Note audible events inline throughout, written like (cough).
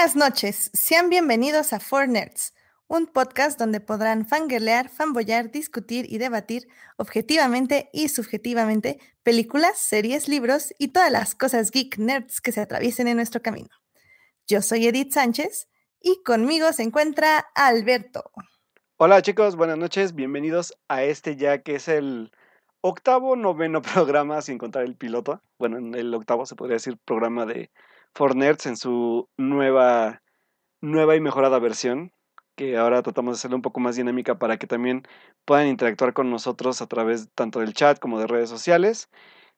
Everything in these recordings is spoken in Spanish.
Buenas noches, sean bienvenidos a Four Nerds, un podcast donde podrán fangirlear, fanboyar, discutir y debatir objetivamente y subjetivamente películas, series, libros y todas las cosas geek nerds que se atraviesen en nuestro camino. Yo soy Edith Sánchez y conmigo se encuentra Alberto. Hola chicos, buenas noches, bienvenidos a este ya que es el octavo, noveno (laughs) programa sin contar el piloto. Bueno, en el octavo se podría decir programa de For Nerds en su nueva, nueva y mejorada versión, que ahora tratamos de hacerla un poco más dinámica para que también puedan interactuar con nosotros a través tanto del chat como de redes sociales.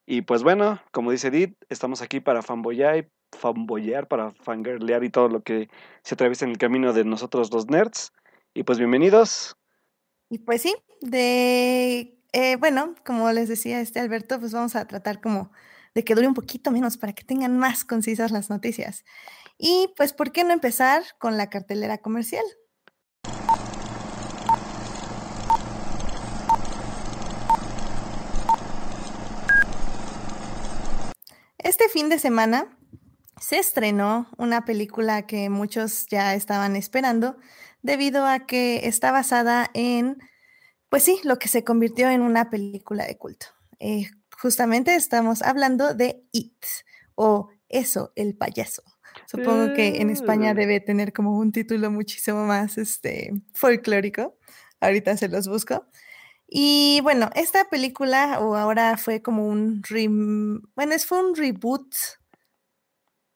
Y pues bueno, como dice Edith, estamos aquí para fanboyar, fanboyar para fangirlear y todo lo que se atraviesa en el camino de nosotros los nerds. Y pues bienvenidos. Y pues sí, de eh, bueno, como les decía este Alberto, pues vamos a tratar como de que dure un poquito menos para que tengan más concisas las noticias. Y pues, ¿por qué no empezar con la cartelera comercial? Este fin de semana se estrenó una película que muchos ya estaban esperando debido a que está basada en, pues sí, lo que se convirtió en una película de culto. Eh, justamente estamos hablando de It o Eso, el payaso. Supongo que en España debe tener como un título muchísimo más este, folclórico. Ahorita se los busco. Y bueno, esta película, o ahora fue como un, bueno, es, fue un reboot.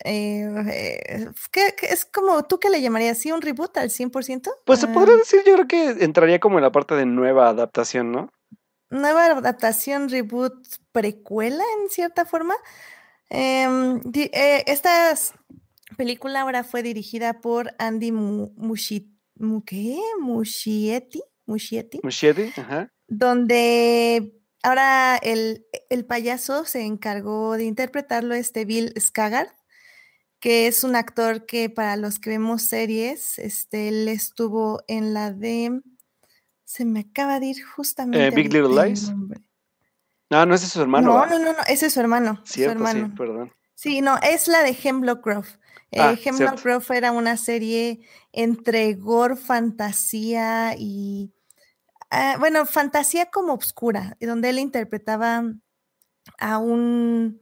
Eh, ¿qué, es como, ¿tú qué le llamarías? ¿Sí un reboot al 100%? Pues se podría ah. decir, yo creo que entraría como en la parte de nueva adaptación, ¿no? Nueva adaptación, reboot, precuela en cierta forma. Em, eh, esta película ahora fue dirigida por Andy Muschietti. Muschietti. Muschietti, ajá. Donde ahora el, el, payaso se encargó de interpretarlo este Bill Skaggart, que es un actor que para los que vemos series, este, él estuvo en la de se me acaba de ir justamente. Eh, Big Little Lies. No, no, ese es su hermano. No, no, no, no, ese es su hermano. su hermano. sí, perdón. Sí, no, es la de Hemlock Grove. Eh, ah, Hemlock Grove era una serie entre gore, fantasía y. Ah, bueno, fantasía como oscura, donde él interpretaba a un.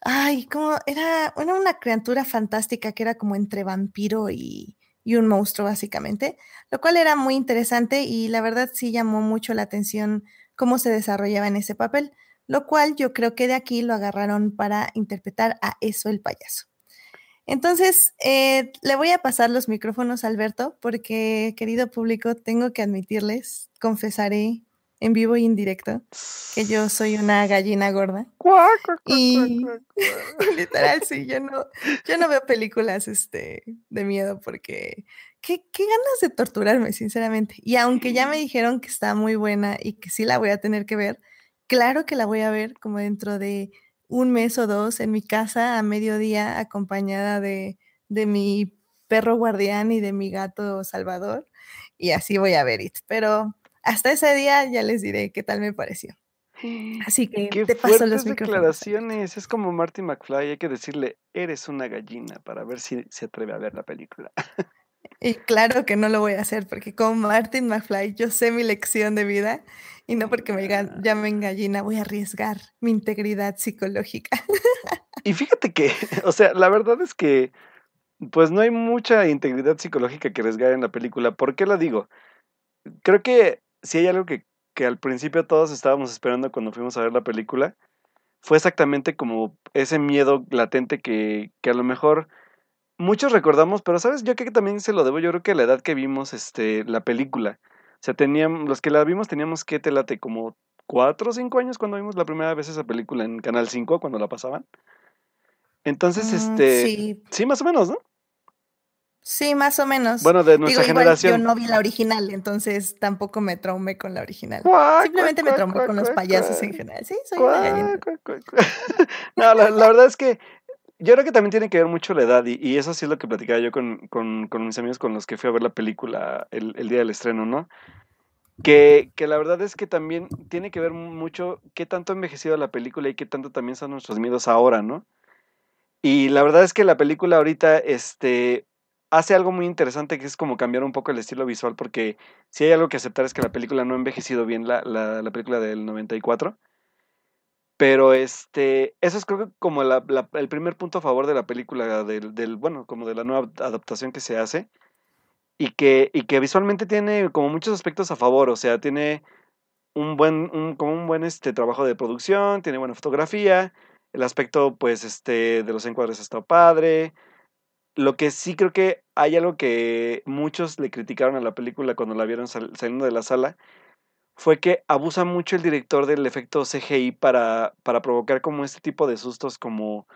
Ay, como era, era una criatura fantástica que era como entre vampiro y, y un monstruo básicamente, lo cual era muy interesante y la verdad sí llamó mucho la atención cómo se desarrollaba en ese papel, lo cual yo creo que de aquí lo agarraron para interpretar a eso el payaso. Entonces, eh, le voy a pasar los micrófonos a Alberto porque, querido público, tengo que admitirles, confesaré en vivo y en directo que yo soy una gallina gorda. y (laughs) literal, sí, yo no, (laughs) yo no veo películas este, de miedo porque qué, qué ganas de torturarme, sinceramente. Y aunque ya me dijeron que está muy buena y que sí la voy a tener que ver, claro que la voy a ver como dentro de un mes o dos en mi casa a mediodía acompañada de, de mi perro guardián y de mi gato Salvador. Y así voy a ver it. Pero hasta ese día ya les diré qué tal me pareció. Así que Qué te paso los declaraciones. Es como Marty McFly, hay que decirle, eres una gallina para ver si se atreve a ver la película. (laughs) Y claro que no lo voy a hacer porque como Martin McFly yo sé mi lección de vida y no porque me ah. llamen gallina voy a arriesgar mi integridad psicológica. Y fíjate que, (laughs) o sea, la verdad es que pues no hay mucha integridad psicológica que arriesgar en la película. ¿Por qué lo digo? Creo que si hay algo que, que al principio todos estábamos esperando cuando fuimos a ver la película, fue exactamente como ese miedo latente que, que a lo mejor muchos recordamos, pero sabes, yo creo que también se lo debo, yo creo que a la edad que vimos este, la película. O sea, teníamos, los que la vimos teníamos que te late como cuatro o cinco años cuando vimos la primera vez esa película en Canal 5, cuando la pasaban. Entonces, mm, este, sí. sí, más o menos, ¿no? Sí, más o menos. Bueno, de nuestra generación. yo no vi la original, entonces tampoco me traumé con la original. Simplemente me traumé con los payasos en general. Sí, soy una gallina. (laughs) no, la, verdad es que yo creo que también tiene que ver mucho la edad, y, eso sí es lo que platicaba yo con, con, con, mis amigos con los que fui a ver la película el, el día del estreno, ¿no? Que, que, la verdad es que también tiene que ver mucho qué tanto ha envejecido la película y qué tanto también son nuestros miedos ahora, ¿no? Y la verdad es que la película ahorita, este, hace algo muy interesante que es como cambiar un poco el estilo visual, porque si hay algo que aceptar es que la película no ha envejecido bien, la, la, la película del 94. Pero este, eso es creo que como el primer punto a favor de la película, del, bueno, como de la nueva adaptación que se hace, y que, y que visualmente tiene como muchos aspectos a favor, o sea, tiene un buen, como un buen este, trabajo de producción, tiene buena fotografía, el aspecto pues este, de los encuadres está padre, lo que sí creo que hay algo que muchos le criticaron a la película cuando la vieron saliendo de la sala, fue que abusa mucho el director del efecto CGI para, para provocar como este tipo de sustos como,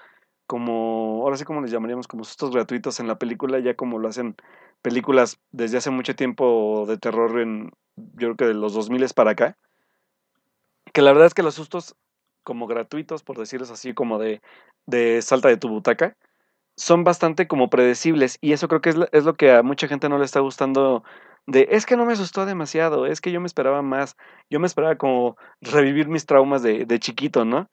como, ahora sí como les llamaríamos, como sustos gratuitos en la película, ya como lo hacen películas desde hace mucho tiempo de terror en, yo creo que de los 2000 para acá, que la verdad es que los sustos como gratuitos, por decirlo así, como de, de salta de tu butaca, son bastante como predecibles y eso creo que es, es lo que a mucha gente no le está gustando de es que no me asustó demasiado, es que yo me esperaba más, yo me esperaba como revivir mis traumas de, de chiquito, ¿no?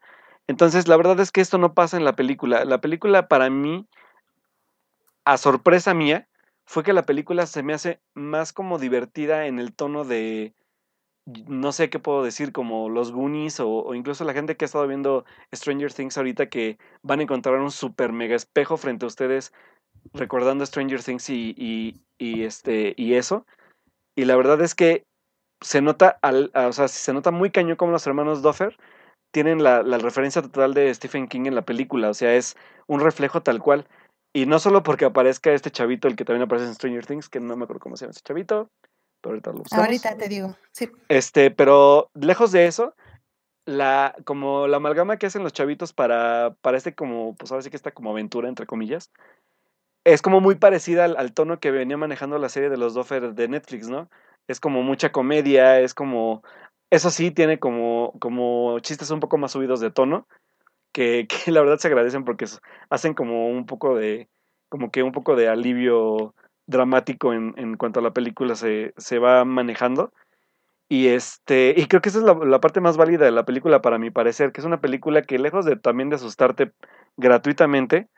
Entonces, la verdad es que esto no pasa en la película. La película para mí, a sorpresa mía, fue que la película se me hace más como divertida en el tono de, no sé qué puedo decir, como los Goonies o, incluso la gente que ha estado viendo Stranger Things ahorita que van a encontrar un super mega espejo frente a ustedes recordando Stranger Things y, este, y eso. Y la verdad es que se nota, al, o sea, se nota muy cañón como los hermanos Duffer tienen la, la, referencia total de Stephen King en la película. O sea, es un reflejo tal cual. Y no solo porque aparezca este chavito, el que también aparece en Stranger Things, que no me acuerdo cómo se llama ese chavito, pero ahorita lo buscamos. Ahorita te digo, sí. Este, pero lejos de eso, la, como la amalgama que hacen los chavitos para, para este como, pues ahora sí que esta como aventura, entre comillas, es como muy parecida al, al, tono que venía manejando la serie de los Doffer de Netflix, ¿no? Es como mucha comedia, es como... Eso sí, tiene como, como chistes un poco más subidos de tono, que, (laughs) que la verdad se agradecen porque hacen como un poco de... como que un poco de alivio dramático en, en cuanto a la película se, se va manejando. Y este, y creo que esa es la, la, parte más válida de la película para mi parecer, que es una película que lejos de también de asustarte gratuitamente,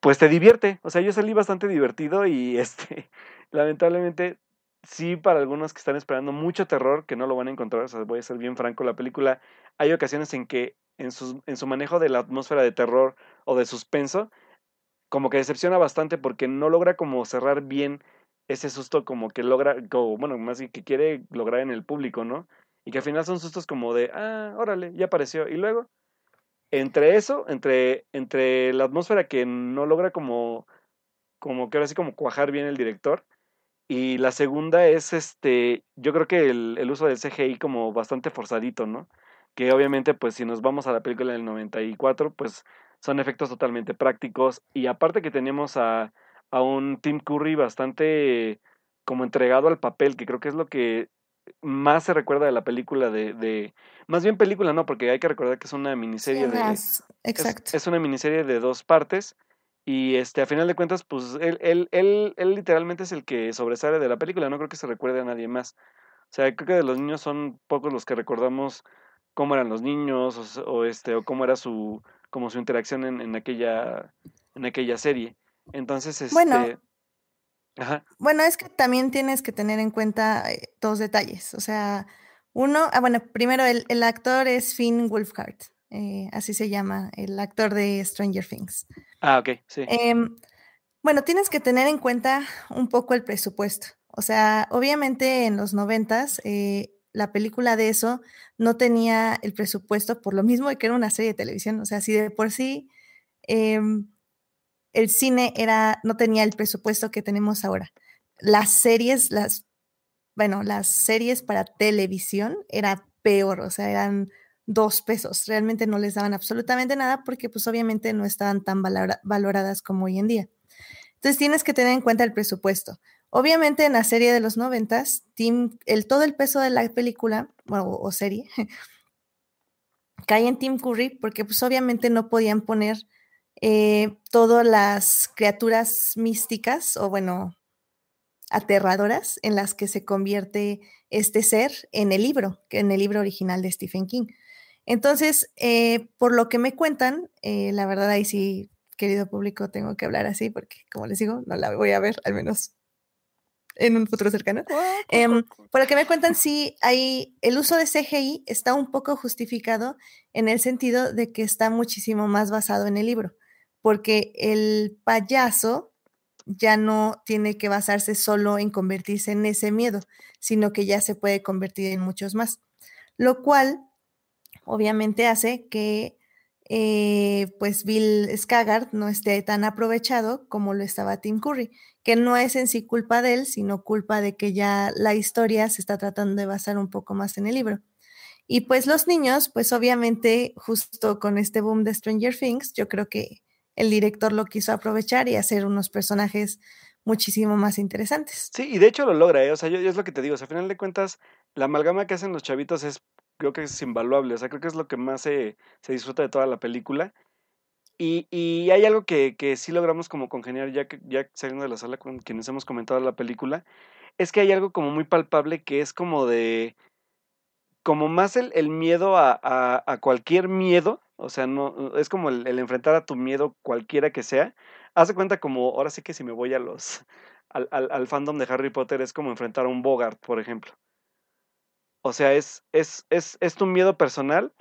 pues te divierte. O sea, yo salí bastante divertido y (laughs) este, lamentablemente, sí, para algunos que están esperando mucho terror, que no lo van a encontrar, voy a ser bien franco, la película, hay ocasiones en que en su, en su manejo de la atmósfera de terror o de suspenso, como que decepciona bastante porque no logra como cerrar bien ese susto como que logra, como, bueno, más que quiere lograr en el público, ¿no? Y que al final son sustos como de, ah, órale, ya apareció. Y luego, entre eso, entre, entre la atmósfera que no logra como, como que ahora sí como cuajar bien el director, y la segunda es este, yo creo que el, el, uso del CGI como bastante forzadito, ¿no? Que obviamente, pues si nos vamos a la película del 94, pues son efectos totalmente prácticos. Y aparte que tenemos a, a un Tim Curry bastante como entregado al papel, que creo que es lo que más se recuerda de la película de, de, más bien película no porque hay que recordar que es una miniserie de exacto es, es, una miniserie de dos partes y este a final de cuentas pues él, él, él, él literalmente es el que sobresale de la película no creo que se recuerde a nadie más o sea creo que de los niños son pocos los que recordamos cómo eran los niños o, o este o cómo era su como su interacción en, en aquella en aquella serie entonces este bueno Ajá. Bueno, es que también tienes que tener en cuenta eh, dos detalles. O sea, uno, ah, bueno, primero el, el actor es Finn Wolfhard, eh, así se llama, el actor de Stranger Things. Ah, ok, sí. Eh, bueno, tienes que tener en cuenta un poco el presupuesto. O sea, obviamente en los noventas, eh, la película de eso no tenía el presupuesto por lo mismo de que era una serie de televisión. O sea, si de por sí em, el cine era, no tenía el presupuesto que tenemos ahora. Las series, las, bueno, las series para televisión era peor, o sea, eran dos pesos. Realmente no les daban absolutamente nada porque pues obviamente no estaban tan valoradas como hoy en día. Entonces tienes que tener en cuenta el presupuesto. Obviamente en la serie de los noventas, el, todo el peso de la película bueno, o serie (laughs) cae en Tim Curry porque pues obviamente no podían poner eh, todas las criaturas místicas o bueno, aterradoras en las que se convierte este ser en el libro, en el libro original de Stephen King. Entonces, eh, por lo que me cuentan, eh, la verdad ahí sí, querido público, tengo que hablar así porque, como les digo, no la voy a ver, al menos en un futuro cercano. Em, por lo que me cuentan, sí, hay, el uso de CGI está un poco justificado en el sentido de que está muchísimo más basado en el libro, porque el payaso ya no tiene que basarse solo en convertirse en ese miedo, sino que ya se puede convertir en muchos más, lo cual obviamente hace que eh, pues Bill Skaggart no esté tan aprovechado como lo estaba Tim Curry, que no es en sí culpa de él, sino culpa de que ya la historia se está tratando de basar un poco más en el libro. Y pues los niños, pues obviamente justo con este boom de Stranger Things, yo creo que el director lo quiso aprovechar y hacer unos personajes muchísimo más interesantes. Sí, y de hecho lo logra, ¿eh? o sea, yo, es lo que te digo, o sea, al final de cuentas, la amalgama que hacen los chavitos es, creo que es invaluable, o sea, creo que es lo que más se, se disfruta de toda la película. Y, y hay algo que, que, sí logramos como congeniar ya, ya saliendo de la sala con quienes hemos comentado la película, es que hay algo como muy palpable que es como de, como más el, el miedo a, a, cualquier miedo, o sea, no, es como el, enfrentar a tu miedo cualquiera que sea. Haz de cuenta como, ahora sí que si me voy a los, al, fandom de Harry Potter, es como enfrentar a un Bogart, por ejemplo. O sea, es, es, es, es tu miedo personal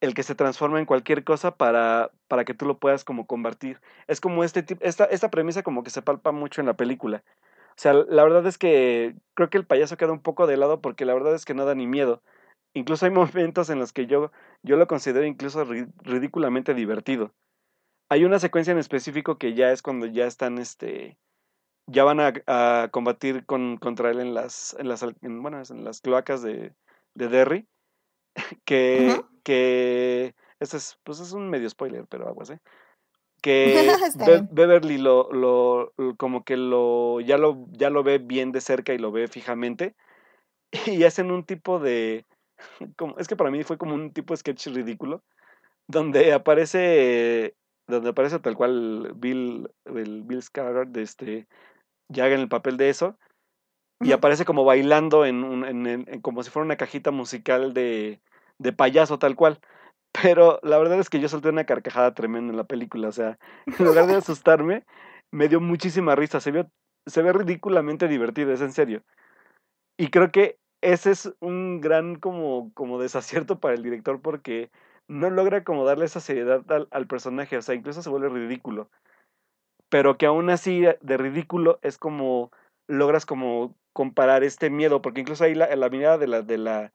el que se transforma en cualquier cosa para, para que tú lo puedas como convertir. Es como este tipo, esta, esta premisa como que se palpa mucho en la película. O sea, la verdad es que creo que el payaso queda un poco de lado porque la verdad es que no da ni miedo. Incluso hay (laughs) momentos en los que yo, yo lo considero incluso ridículamente divertido. Hay una secuencia en específico que ya es cuando ya están, este, ya van a, a combatir con, contra él en las, en las, en, bueno, en las cloacas de, de Derry, (laughs) que, uh -huh. que, este es, pues es un medio spoiler, pero aguas, ¿eh? (laughs) que Be Beverly lo, lo, como que lo ya lo ya lo ve bien de cerca y lo ve fijamente (laughs) y hacen un tipo de como, es que para mí fue como un tipo de sketch ridículo donde aparece donde aparece tal cual Bill el Bill Skarsgård de este ya en el papel de eso y aparece como bailando en, un, en, en, como si fuera una cajita musical de, de payaso tal cual pero la verdad es que yo solté una carcajada tremenda en la película. O sea, (laughs) en lugar de asustarme, me dio muchísima risa. Se, vio, se ve ridículamente divertido, es en serio. Y creo que ese es un gran como, como desacierto para el director porque no logra como darle esa seriedad al, al personaje. O sea, incluso se vuelve ridículo. Pero que aún así de ridículo es como logras como comparar este miedo. Porque incluso ahí la, la mirada de la, de la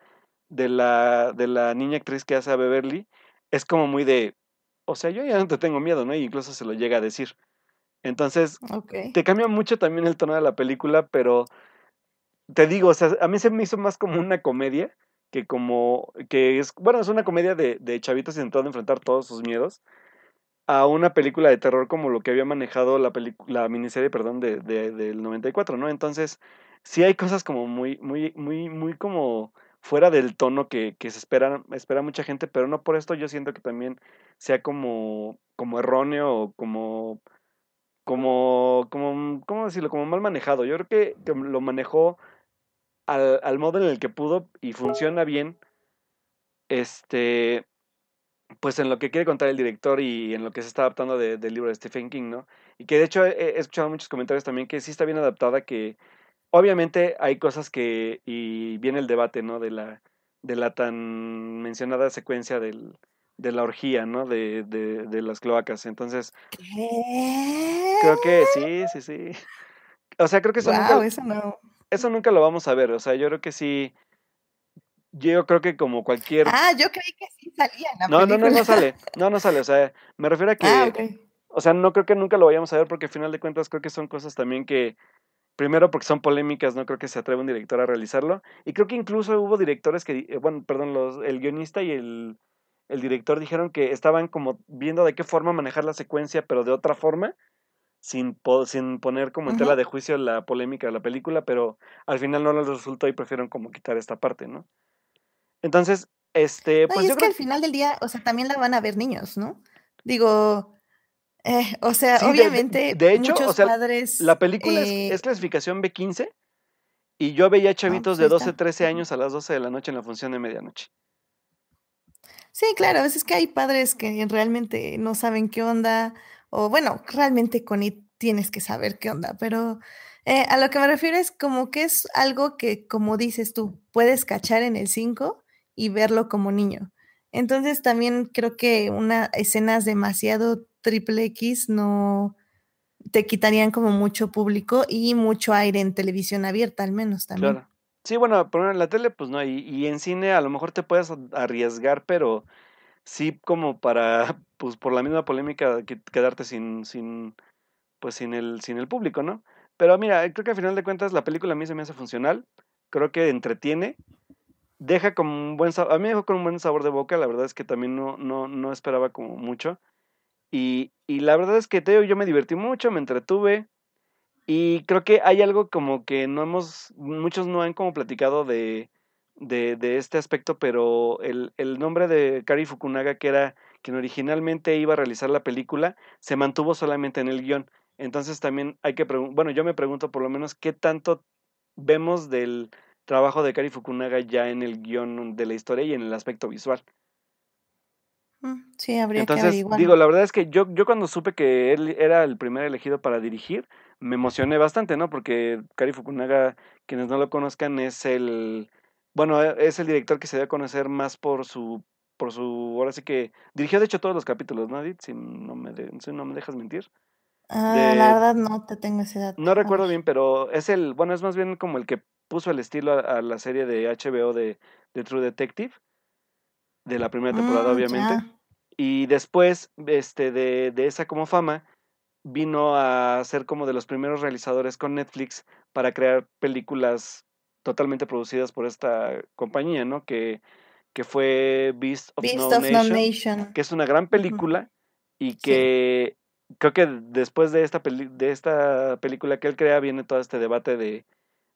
de la, de la niña actriz que hace a Beverly es como muy de, o sea, yo ya no te tengo miedo, ¿no? Y incluso se lo llega a decir. Entonces, okay. te cambia mucho también el tono de la película, pero te digo, o sea, a mí se me hizo más como una comedia que como, que es, bueno, es una comedia de, de chavitos intentando enfrentar todos sus miedos a una película de terror como lo que había manejado la, la miniserie, perdón, de, de, del 94, ¿no? Entonces, sí hay cosas como muy, muy, muy, muy como fuera del tono que, que se espera, espera mucha gente, pero no por esto yo siento que también sea como, como erróneo o como, como, como, ¿cómo decirlo? Como mal manejado. Yo creo que, que lo manejó al, al, modo en el que pudo y funciona bien, este, pues en lo que quiere contar el director y en lo que se está adaptando de, del libro de Stephen King, ¿no? Y que de hecho he, he escuchado muchos comentarios también que sí está bien adaptada, que obviamente hay cosas que, y viene el debate, ¿no? De la, de la tan mencionada secuencia del, de la orgía, ¿no? De, de, de las cloacas. Entonces, ¿Qué? creo que sí, sí, sí. O sea, creo que eso, wow, nunca, eso, no. eso nunca lo vamos a ver. O sea, yo creo que sí. Yo creo que como cualquier. Ah, yo creí que sí salía en la no, película. no, no, no sale. No, no sale. O sea, me refiero a (laughs) que. Ah, okay. O sea, no creo que nunca lo vayamos a ver porque al final de cuentas creo que son cosas también que Primero porque son polémicas, no creo que se atreva un director a realizarlo. Y creo que incluso hubo directores que, eh, bueno, perdón, los, el guionista y el, el director dijeron que estaban como viendo de qué forma manejar la secuencia, pero de otra forma, sin, sin poner como en tela de juicio la polémica de la película, pero al final no les resultó y prefieron como quitar esta parte, ¿no? Entonces, este, no, pues y yo es creo... que al final del día, o sea, también la van a ver niños, ¿no? Digo, eh, o sea, Sí, de, obviamente, de hecho, muchos o sea, padres. la película es, eh, es clasificación B15 y yo veía ah, chavitos pues de ahí 12, está. 13 años a las 12 de la noche en la función de medianoche. Sí, claro, a veces que hay padres que realmente no saben qué onda, o bueno, realmente con IT tienes que saber qué onda, pero eh, a lo que me refiero es como que es algo que, como dices tú, puedes cachar en el 5 y verlo como niño. Entonces también creo que una escenas demasiado triple X no te quitarían como mucho público y mucho aire en televisión abierta al menos también. Claro. Sí, bueno, pero en la tele pues no, y, y en cine a lo mejor te puedes arriesgar, pero sí como para, (laughs) pues por la misma polémica, quedarte sin, sin, pues sin el, sin el público, ¿no? Pero mira, creo que al final de cuentas la película a mí se me hace funcional, creo que entretiene, deja como un buen sabor, a mí me dejó con un buen sabor de boca, la verdad es que también no, no, no esperaba como mucho, y, y la verdad es que te yo me divertí mucho, me entretuve, y creo que hay algo como que no hemos, muchos no han como platicado de, de, este aspecto, pero el, el, nombre de Kari Fukunaga, que era quien originalmente iba a realizar la película, se mantuvo solamente en el guion. Entonces también hay que bueno, yo me pregunto por lo menos qué tanto vemos del trabajo de Kari Fukunaga ya en el guion de la historia y en el aspecto visual. Mm, sí, habría Entonces, que digo, la verdad es que yo, yo cuando supe que él era el primer elegido para dirigir, me emocioné bastante, ¿no? Porque Kari Fukunaga, quienes no lo conozcan, es el, bueno, e, es el director que se debe conocer más por su, por su, ahora sí que, dirigió de hecho todos los capítulos, ¿no, Si no me, si no me dejas mentir. Ah, la verdad no te tengo esa edad. No recuerdo bien, pero es el, bueno, es más bien como el que puso el estilo a, la serie de HBO de, de, True Detective, de la primera temporada, mm, obviamente. Y después, este, de, de esa como fama, vino a ser como de los primeros realizadores con Netflix para crear películas totalmente producidas por esta compañía, ¿no? Que, que fue Beast of, no, Nation, que es una gran película y que creo que después de esta, de esta película que él crea viene todo este debate de,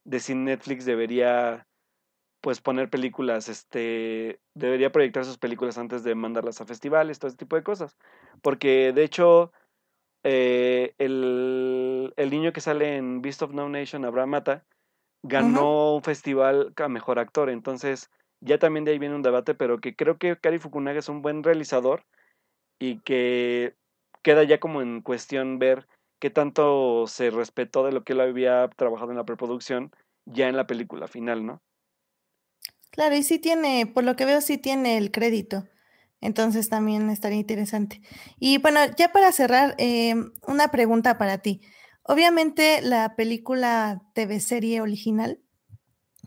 de si Netflix debería pues poner películas, este, debería proyectar sus películas antes de mandarlas a festivales, todo ese tipo de cosas. Porque de hecho, eh, el, el, niño que sale en Beast of No Nation, Abraham Mata, ganó un festival a mejor actor. Entonces, ya también de ahí viene un debate, pero que creo que Kari Fukunaga es un buen realizador y que queda ya como en cuestión ver qué tanto se respetó de lo que él había trabajado en la preproducción ya en la película final, ¿no? Claro, y sí tiene, por lo que veo, sí tiene el crédito. Entonces también estaría interesante. Y bueno, ya para cerrar, eh, una pregunta para ti. Obviamente la película TV serie original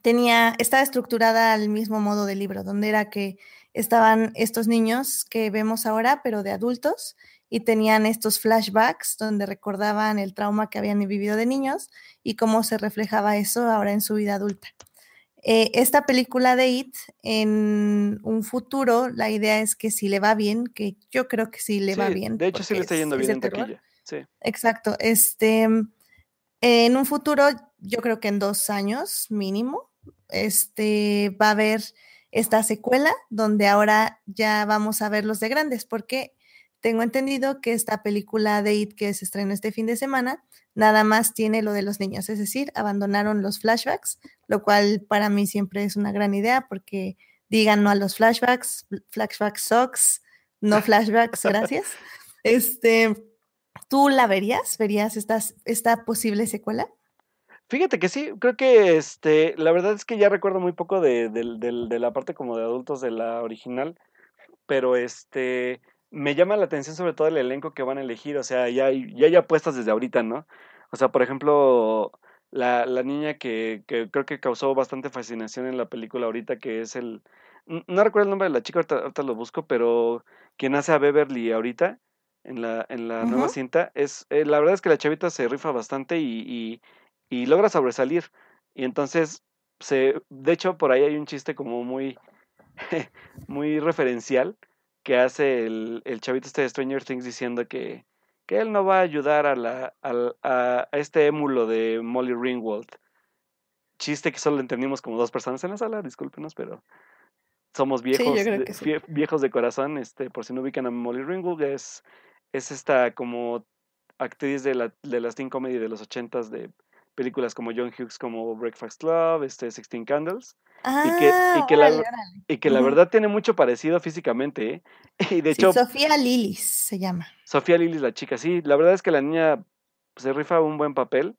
tenía, estaba estructurada al mismo modo del libro, donde era que estaban estos niños que vemos ahora, pero de adultos, y tenían estos flashbacks donde recordaban el trauma que habían vivido de niños y cómo se reflejaba eso ahora en su vida adulta. Eh, esta película de It, en un futuro, la idea es que si le va bien, que yo creo que sí le va bien. De hecho, sí le está yendo bien en taquilla. Sí. Exacto. Este, en un futuro, yo creo que en dos años mínimo, este, va a haber esta secuela donde ahora ya vamos a ver los de grandes, porque tengo entendido que esta película de It que se estrenó este fin de semana, nada más tiene lo de los niños, es decir, abandonaron los flashbacks, lo cual para mí siempre es una gran idea porque digan no a los flashbacks, flashbacks socks, no (laughs) flashbacks, gracias. Este, ¿tú la verías? ¿Verías esta, esta posible secuela? Fíjate que sí, creo que este, la verdad es que ya recuerdo muy poco de, de la parte como de adultos de la original, pero este, me llama la atención sobre todo el elenco que van a elegir, o sea, ya hay, ya hay apuestas desde ahorita, ¿no? O sea, por ejemplo, la, la niña que, que, creo que causó bastante fascinación en la película ahorita, que es el... No recuerdo el nombre de la chica, ahorita, lo busco, pero quien hace a Beverly ahorita, en la, en la nueva cinta, es... Eh, la verdad es que la chavita se rifa bastante y, y, y logra sobresalir. Y entonces, se, de hecho, por ahí hay un chiste como muy, (laughs) muy referencial que hace el, el chavito este de Stranger Things diciendo que, que él no va a ayudar a, la, a, este émulo de Molly Ringwald. Chiste que solo entendimos como dos personas en la sala, discúlpenos, pero somos viejos, de, viejos de corazón, este, por si no ubican a Molly Ringwald, es, es esta como actriz de la, de las teen comedy de los ochentas de películas como John Hughes, como Breakfast Club, este, Sixteen Candles. y que, y que, la, y que la verdad tiene mucho parecido físicamente, ¿eh? (laughs) Y de hecho... Sofía Lilis se llama. Sofía Lilis, la chica, sí. La verdad es que la niña se rifa un buen papel.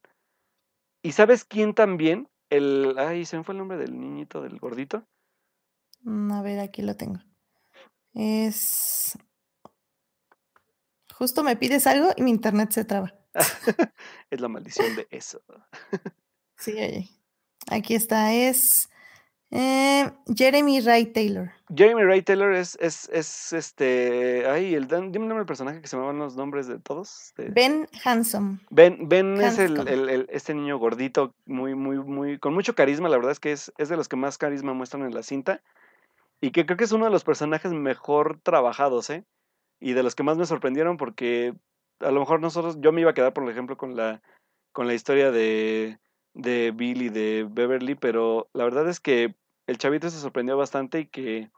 ¿Y sabes quién también? El... Ay, se me fue el nombre del niñito, del gordito. Mm, a ver, aquí lo tengo. Es... Justo me pides algo y mi internet se traba. (laughs) es la maldición de eso. sí, oye. Aquí está, es eh, Jeremy Ray Taylor. Jeremy Ray Taylor es, es, es este. Ay, el, dime el nombre del personaje que se me van los nombres de todos. Ben Hanson. Ben, ben es el, el, este niño gordito, muy, muy, muy, con mucho carisma. La verdad es que es, es de los que más carisma muestran en la cinta. Y que creo que es uno de los personajes mejor trabajados, ¿eh? Y de los que más me sorprendieron porque a lo mejor nosotros, yo me iba a quedar, por ejemplo, con la, con la historia de, de Bill y de Beverly, pero la verdad es que el chavito se sorprendió bastante y que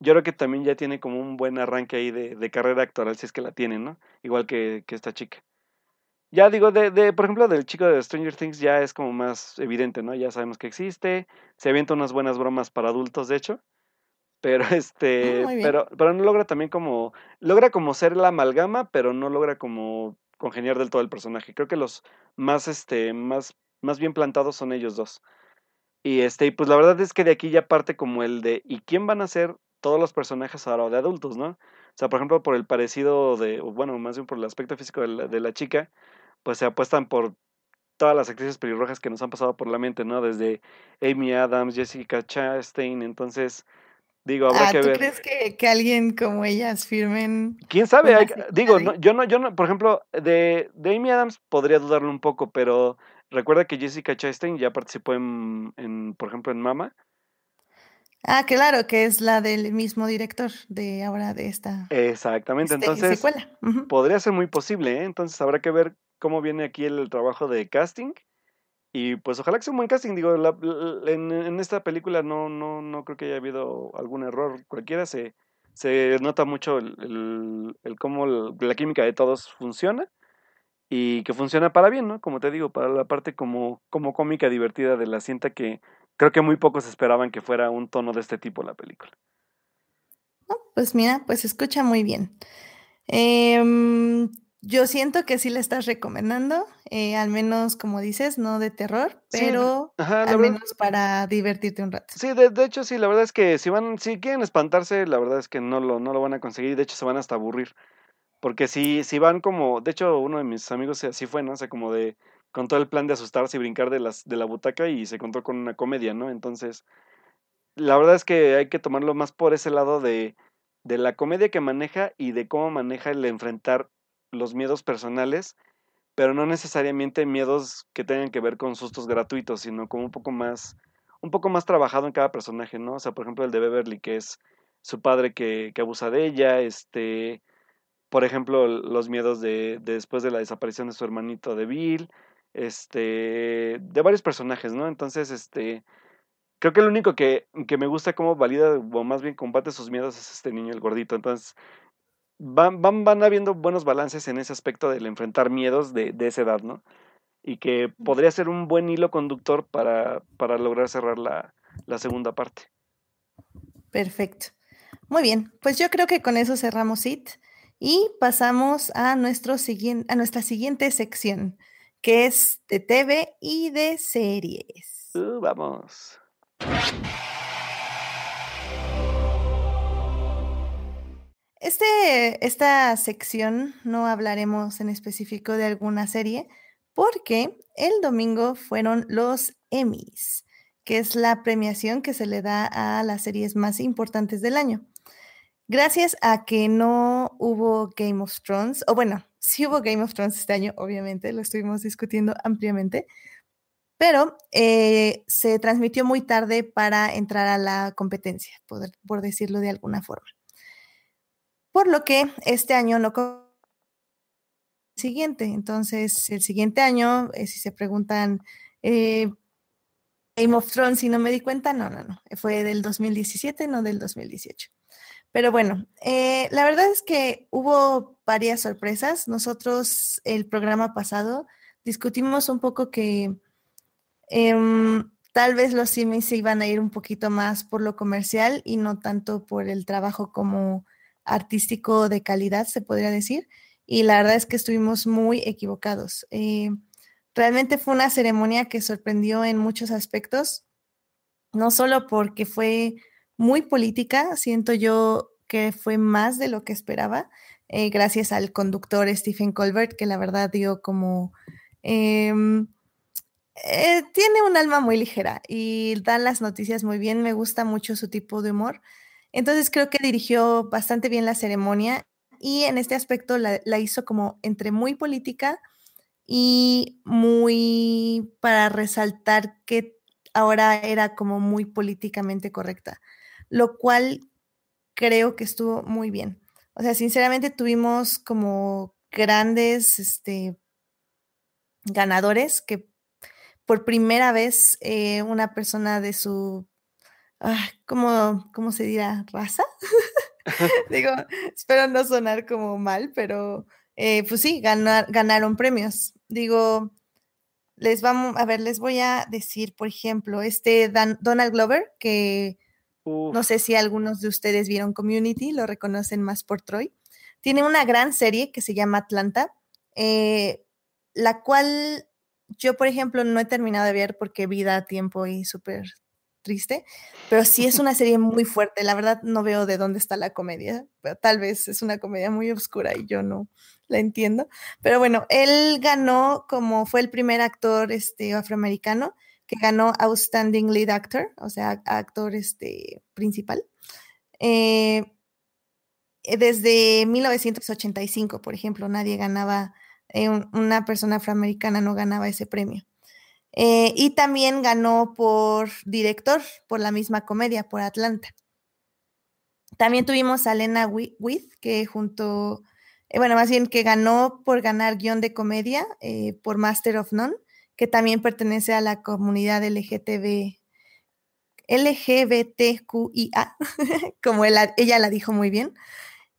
yo creo que también ya tiene como un buen arranque ahí de, de carrera actoral, si es que la tiene, ¿no? Igual que, que esta chica. Ya digo, de, de, por ejemplo, del chico de Stranger Things ya es como más evidente, ¿no? Ya sabemos que existe, se avienta unas buenas bromas para adultos, de hecho pero (laughs) ah, este pero pero no logra también como logra como ser la amalgama pero no logra como congeniar del todo el personaje. Creo que los más este más más bien plantados son ellos dos. Y este y pues la verdad es que de aquí ya parte como el de y quién van a ser todos los personajes ahora de adultos no o sea por ejemplo por el parecido de bueno más bien por el aspecto físico de la, de la chica pues se apuestan por todas las actrices pelirrojas que nos han pasado por la mente no desde Amy Adams Jessica Chastain entonces Digo, habrá ah, que ¿tú ver. crees que, que, alguien como ellas firmen? ¿Quién sabe? digo, no, yo no, yo no, por ejemplo, de, de Amy Adams podría dudarlo un poco, pero recuerda que Jessica Chastain ya participó en, en, por ejemplo, en Mama. Ah, claro, que es la del mismo director de ahora de esta. Exactamente, este, entonces podría ser muy posible, ¿eh? entonces habrá que ver cómo viene aquí el trabajo de casting y pues ojalá que sea un buen casting. Digo, en, esta película no, no, no creo que haya habido algún error. Cualquiera se, se nota mucho el, el, cómo la química de todos funciona y que funciona para bien, ¿no? Como te digo, para la parte como, como cómica divertida de la cinta que creo que muy pocos esperaban que fuera un tono de este tipo la película. pues mira, pues escucha muy bien. Eh, yo siento que sí le estás recomendando, eh, al menos como dices, no de terror, pero al menos para divertirte un rato. Sí, de, hecho sí, la verdad es que si van, si quieren espantarse, la verdad es que no lo, no lo van a conseguir, de hecho se van hasta aburrir. Porque si, si van como, de hecho uno de mis amigos así fue, ¿no? O sea, como de, con todo el plan de asustarse y brincar de, las, de la butaca y se encontró con una comedia, ¿no? Entonces, la verdad es que hay que tomarlo más por ese lado de, de la comedia que maneja y de cómo maneja el enfrentar los miedos personales, pero no necesariamente miedos que tengan que ver con sustos gratuitos, sino como un poco más, un poco más trabajado en cada personaje, ¿no? O sea, por ejemplo, el de Beverly, que es su padre que, que abusa de ella, este, por ejemplo, los miedos de, después de la desaparición de su hermanito de Bill, este, de varios personajes, ¿no? Entonces, este, creo que lo único que, que me gusta cómo valida, o más bien combate sus miedos es este niño, el gordito. Entonces, van, van, van habiendo buenos balances en ese aspecto del enfrentar miedos de, de esa edad, ¿no? Y que podría ser un buen hilo conductor para, para lograr cerrar la, la segunda parte. Perfecto. Muy bien, pues yo creo que con eso cerramos IT y pasamos a, nuestro a nuestra siguiente sección, que es de TV y de series. Uh, vamos. Este, esta sección no hablaremos en específico de alguna serie porque el domingo fueron los Emmys, que es la premiación que se le da a las series más importantes del año. Gracias a que no hubo Game of Thrones, o bueno, sí hubo Game of Thrones este año, obviamente, lo estuvimos discutiendo ampliamente, pero eh, se transmitió muy tarde para entrar a la competencia, por decirlo de alguna forma por lo que este año no siguiente. Entonces, el siguiente año, eh, si se preguntan, eh, Game of Thrones, si no me di cuenta, no, no, no, fue del 2017, no del 2018. Pero bueno, eh, la verdad es que hubo varias sorpresas. Nosotros el programa pasado discutimos un poco que em, tal vez los simis se iban a ir un poquito más por lo comercial y no tanto por el trabajo como artístico de calidad, se podría decir. Y la verdad es que estuvimos muy equivocados. Eh, realmente fue una ceremonia que sorprendió en muchos aspectos, no solo porque fue muy política, siento yo que fue más de lo que esperaba, eh, gracias al conductor Stephen Colbert, que la verdad dio como... Em, eh, tiene un alma muy ligera y da las noticias muy bien, me gusta mucho su tipo de humor. Entonces creo que dirigió bastante bien la ceremonia y en este aspecto la, hizo como entre muy política y muy para resaltar que ahora era como muy políticamente correcta, lo cual creo que estuvo muy bien. O sea, sinceramente tuvimos como grandes este, ganadores que por primera vez eh, una persona de su, ah, ¿cómo, ¿cómo, se dirá? ¿Raza? (laughs) (laughs) Digo, espero no sonar como mal, pero eh, pues sí, ganaron premios. Digo, les vamos, a ver, les voy a decir, por ejemplo, este Donald Glover, que no sé si algunos de ustedes vieron Community, lo reconocen más por Troy. Tiene una gran serie que se llama Atlanta, eh, la cual yo, por ejemplo, no he terminado de ver porque vida, tiempo y súper triste, pero sí es (laughs) una serie muy fuerte. La verdad no veo de dónde está la comedia, pero tal vez es una comedia muy oscura y yo no la entiendo. Pero bueno, él ganó como fue el primer actor este, afroamericano que ganó Outstanding Lead Actor, o sea, actor este, principal. Eh, desde 1985, por ejemplo, nadie ganaba eh, una persona afroamericana no ganaba ese premio. Eh, y también ganó por director, por la misma comedia, por Atlanta. También tuvimos a Lena With, que junto, eh, bueno, más bien que ganó por ganar guion de comedia por Master of None, que también pertenece a la comunidad LGTB, LGBTQIA, (laughs) como ella la dijo muy bien.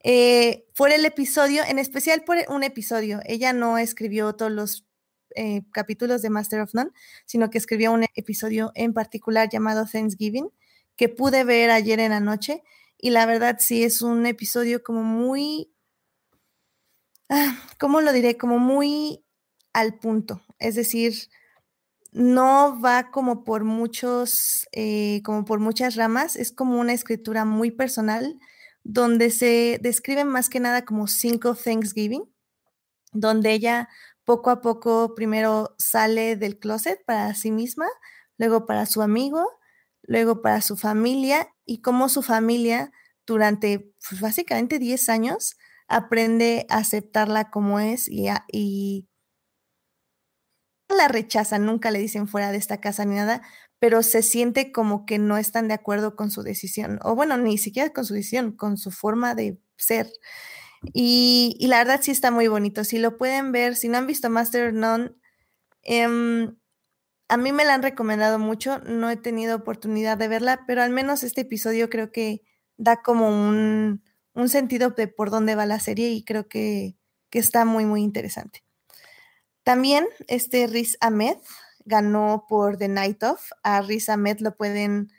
Eh, por el episodio, en especial por un episodio. Ella no escribió todos los eh, capítulos de Master of None, sino que escribió un episodio en particular llamado Thanksgiving, que pude ver ayer en la noche. Y la verdad sí es un episodio como muy, ah, ¿cómo lo diré? Como muy al punto. Es decir, no va como por muchos, eh, como por muchas ramas, es como una escritura muy personal donde se describe más que nada como cinco Thanksgiving, donde ella poco a poco primero sale del closet para sí misma, luego para su amigo, luego para su familia y cómo su familia durante pues, básicamente 10 años aprende a aceptarla como es y, la rechazan, nunca le dicen fuera de esta casa ni nada, pero se siente como que no están de acuerdo con su decisión, o bueno, ni siquiera con su decisión, con su forma de ser. Y, la verdad sí está muy bonito. Si lo pueden ver, si no han visto Master None, em, a mí me la han recomendado mucho, no he tenido oportunidad de verla, pero al menos este episodio creo que da como un, sentido de por dónde va la serie y creo que, que está muy, muy interesante. También este Riz Ahmed, ganó por The Night Of. A Riz Ahmed lo pueden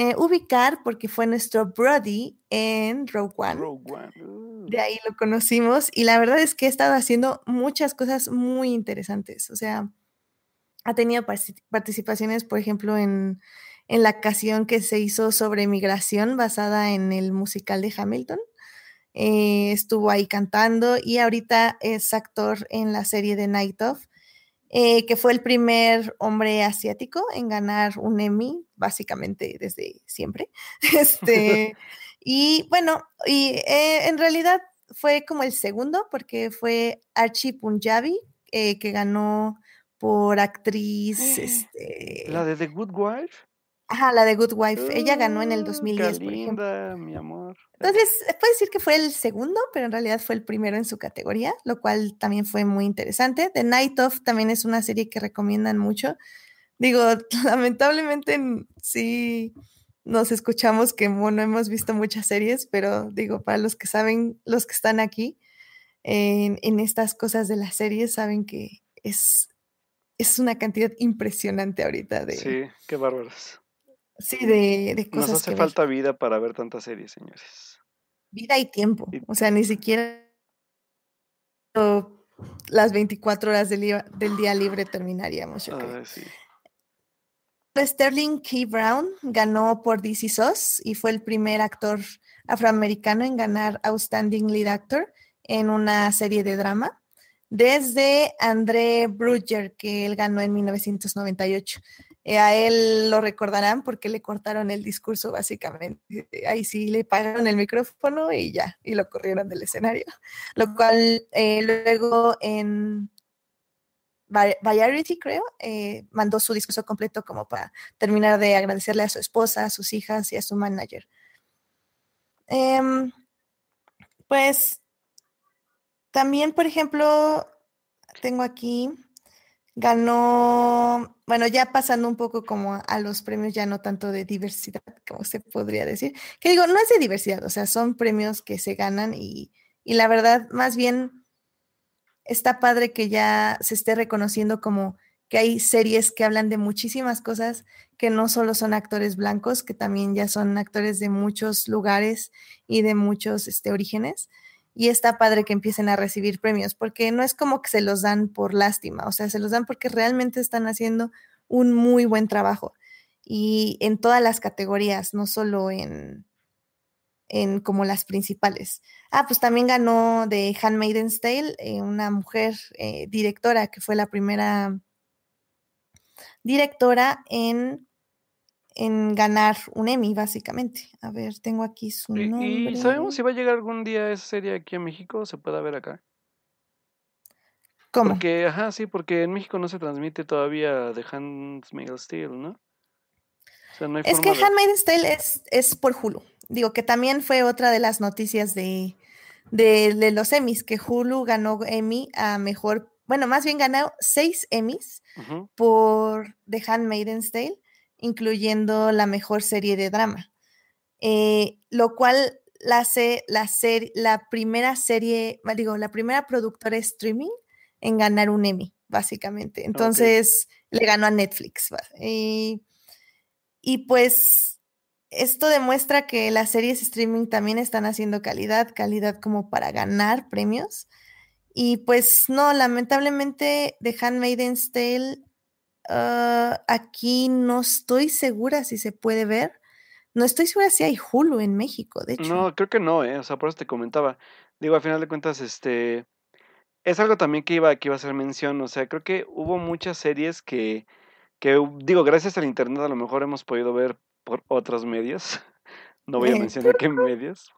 eh, ubicar porque fue nuestro Brody en Rogue One. Uh. De ahí lo conocimos y la verdad es que ha estado haciendo muchas cosas muy interesantes. O sea, ha tenido participaciones, por ejemplo, en, la canción que se hizo sobre migración basada en el musical de Hamilton. Eh, estuvo ahí cantando y ahorita es actor en la serie de Night Of eh, que fue el primer hombre asiático en ganar un Emmy, básicamente desde siempre. (laughs) Este, (laughs) y bueno, y eh, en realidad fue como el segundo, porque fue Archie Punjabi, eh, que ganó por actriz. Este, ¿La de The Good Wife? Ajá, la de Good Wife. Ella ganó en el 2010, uh, por ejemplo. mi amor. Entonces, puede decir que fue el segundo, pero en realidad fue el primero en su categoría, lo cual también fue muy interesante. The Night Of también es una serie que recomiendan mucho. Digo, (laughs) lamentablemente sí nos escuchamos que no hemos visto muchas series, pero digo, para los que saben, los que están aquí en, en estas cosas de las series, saben que es es una cantidad impresionante ahorita de... Sí, qué bárbaros. Sí, de, cosas. Nos hace falta vida para ver tantas series, señores. Vida y tiempo. O sea, ni siquiera las 24 horas del, día, libre terminaríamos. Sterling K. Brown ganó por DC SOS y fue el primer actor afroamericano en ganar Outstanding Lead Actor en una serie de drama, desde André Brugger, que él ganó en 1998. Eh, a él lo recordarán porque le cortaron el discurso básicamente. Ahí sí le pagaron el micrófono y ya, y lo corrieron del escenario. Lo cual eh, luego en Variety, creo, eh, mandó su discurso completo como para terminar de agradecerle a su esposa, a sus hijas y a su manager. Em, pues también, por ejemplo, tengo aquí, ganó, bueno, ya pasando un poco como a, los premios, ya no tanto de diversidad, como se podría decir, que digo, no es de diversidad, o sea, son premios que se ganan y, y la verdad, más bien está padre que ya se esté reconociendo como que hay series que hablan de muchísimas cosas, que no solo son actores blancos, que también ya son actores de muchos lugares y de muchos este, orígenes. Y está padre que empiecen a recibir premios, porque no es como que se los dan por lástima, o sea, se los dan porque realmente están haciendo un muy buen trabajo. Y en todas las categorías, no solo en, en como las principales. Ah, pues también ganó de Handmaid's Tale, eh, una mujer eh, directora que fue la primera directora en, en ganar un Emmy, básicamente. A ver, tengo aquí su nombre. ¿Y sabemos si va a llegar algún día esa serie aquí a México? ¿Se puede ver acá? ¿Cómo? Porque, ajá, sí, porque en México no se transmite todavía The Handmaid's Tale, ¿no? es que Handmaid's Tale es, es por Hulu. Digo que también fue otra de las noticias de, de, los Emmys, que Hulu ganó Emmy a mejor, bueno, más bien ganó seis Emmys por The Handmaid's Tale, incluyendo la mejor serie de drama. Eh, lo cual la hace la, serie, la primera serie, digo, la primera productora streaming en ganar un Emmy, básicamente. Entonces le ganó a Netflix. Y, y pues esto demuestra que las series streaming también están haciendo calidad, calidad como para ganar premios. Y pues no, lamentablemente The Handmaid's Tale, uh, aquí no estoy segura si se puede ver. No estoy segura si hay Hulu en México, de hecho. No, creo que no, ¿eh? O sea, por eso te comentaba. Digo, al final de cuentas, este... Es algo también que iba, que iba a hacer mención. O sea, creo que hubo muchas series que, que, digo, gracias al Internet a lo mejor hemos podido ver por otros medios. (laughs) No voy a mencionar (laughs) qué medios.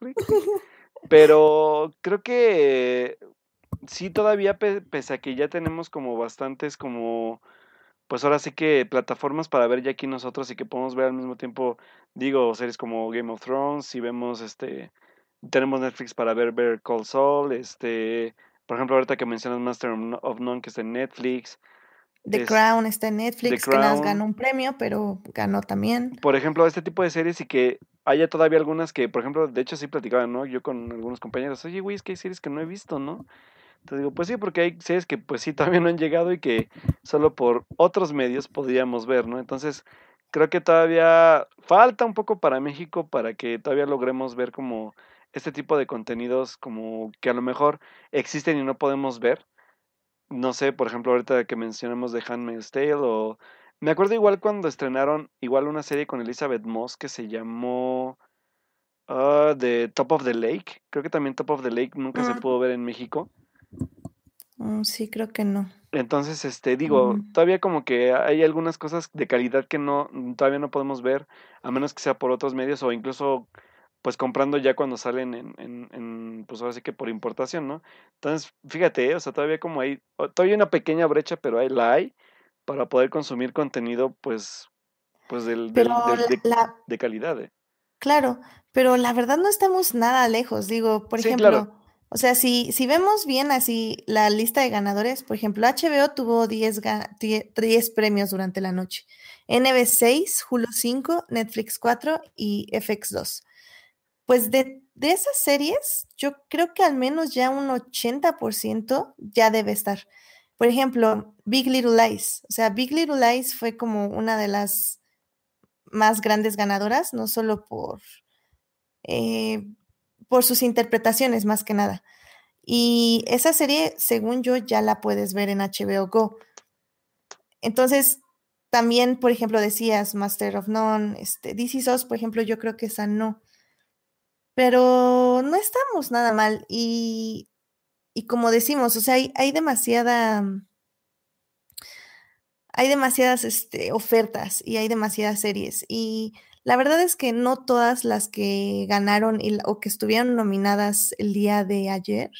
Pero creo que sí, todavía, pese a que ya tenemos como bastantes como pues ahora sí que plataformas para ver ya aquí nosotros y que podemos ver al mismo tiempo, digo, series como Game of Thrones, y vemos este, tenemos Netflix para ver Better Call Saul, este, por ejemplo, ahorita que mencionas Master of None que está en Netflix, The Crown está en Netflix, que nos ganó un premio, pero ganó también. Por ejemplo, este tipo de series y que haya todavía algunas que, por ejemplo, de hecho sí platicaba, ¿no? Yo con algunos compañeros, oye, güey, es que hay series que no he visto, ¿no? Entonces digo, pues sí, porque hay series que pues sí (laughs) todavía no han llegado y que solo por otros medios podríamos ver, ¿no? Entonces, creo que todavía falta un poco para México para que todavía logremos ver como este tipo de contenidos como que a lo mejor existen y no podemos ver no sé, por ejemplo, ahorita que mencionamos de Handmaid's Tale o... Me acuerdo igual cuando estrenaron igual una serie con Elizabeth Moss que se llamó uh, The Top of the Lake. Creo que también Top of the Lake nunca se pudo ver en México. Mm, sí, creo que no. Entonces, este, digo, todavía como que hay algunas cosas de calidad que no, todavía no podemos ver, a menos que sea por otros medios o incluso pues comprando ya cuando salen en, en, en, pues ahora sí que por importación, ¿no? Entonces, fíjate, o sea, todavía como hay, todavía hay una pequeña brecha, pero ahí la hay para poder consumir contenido, pues, pues del, del, de, calidad. ¿eh? Claro, pero la verdad no estamos nada lejos, digo, por ejemplo, o sea, si, si vemos bien así la lista de ganadores, por ejemplo, HBO tuvo 10, 10 premios durante la noche, NB 6, Hulu 5, Netflix 4 y FX 2 pues de, esas series, yo creo que al menos ya un 80% ya debe estar. Por ejemplo, Big Little Lies. O sea, Big Little Lies fue como una de las más grandes ganadoras, no solo por, eh, por sus interpretaciones, más que nada. Y esa serie, según yo, ya la puedes ver en HBO Go. Entonces, también, por ejemplo, decías Master of None, este, DC por ejemplo, yo creo que esa no. Pero no estamos nada mal. Y, y como decimos, o sea, hay, hay demasiada. Hay demasiadas este, ofertas y hay demasiadas series. Y la verdad es que no todas las que ganaron o que estuvieron nominadas el día de ayer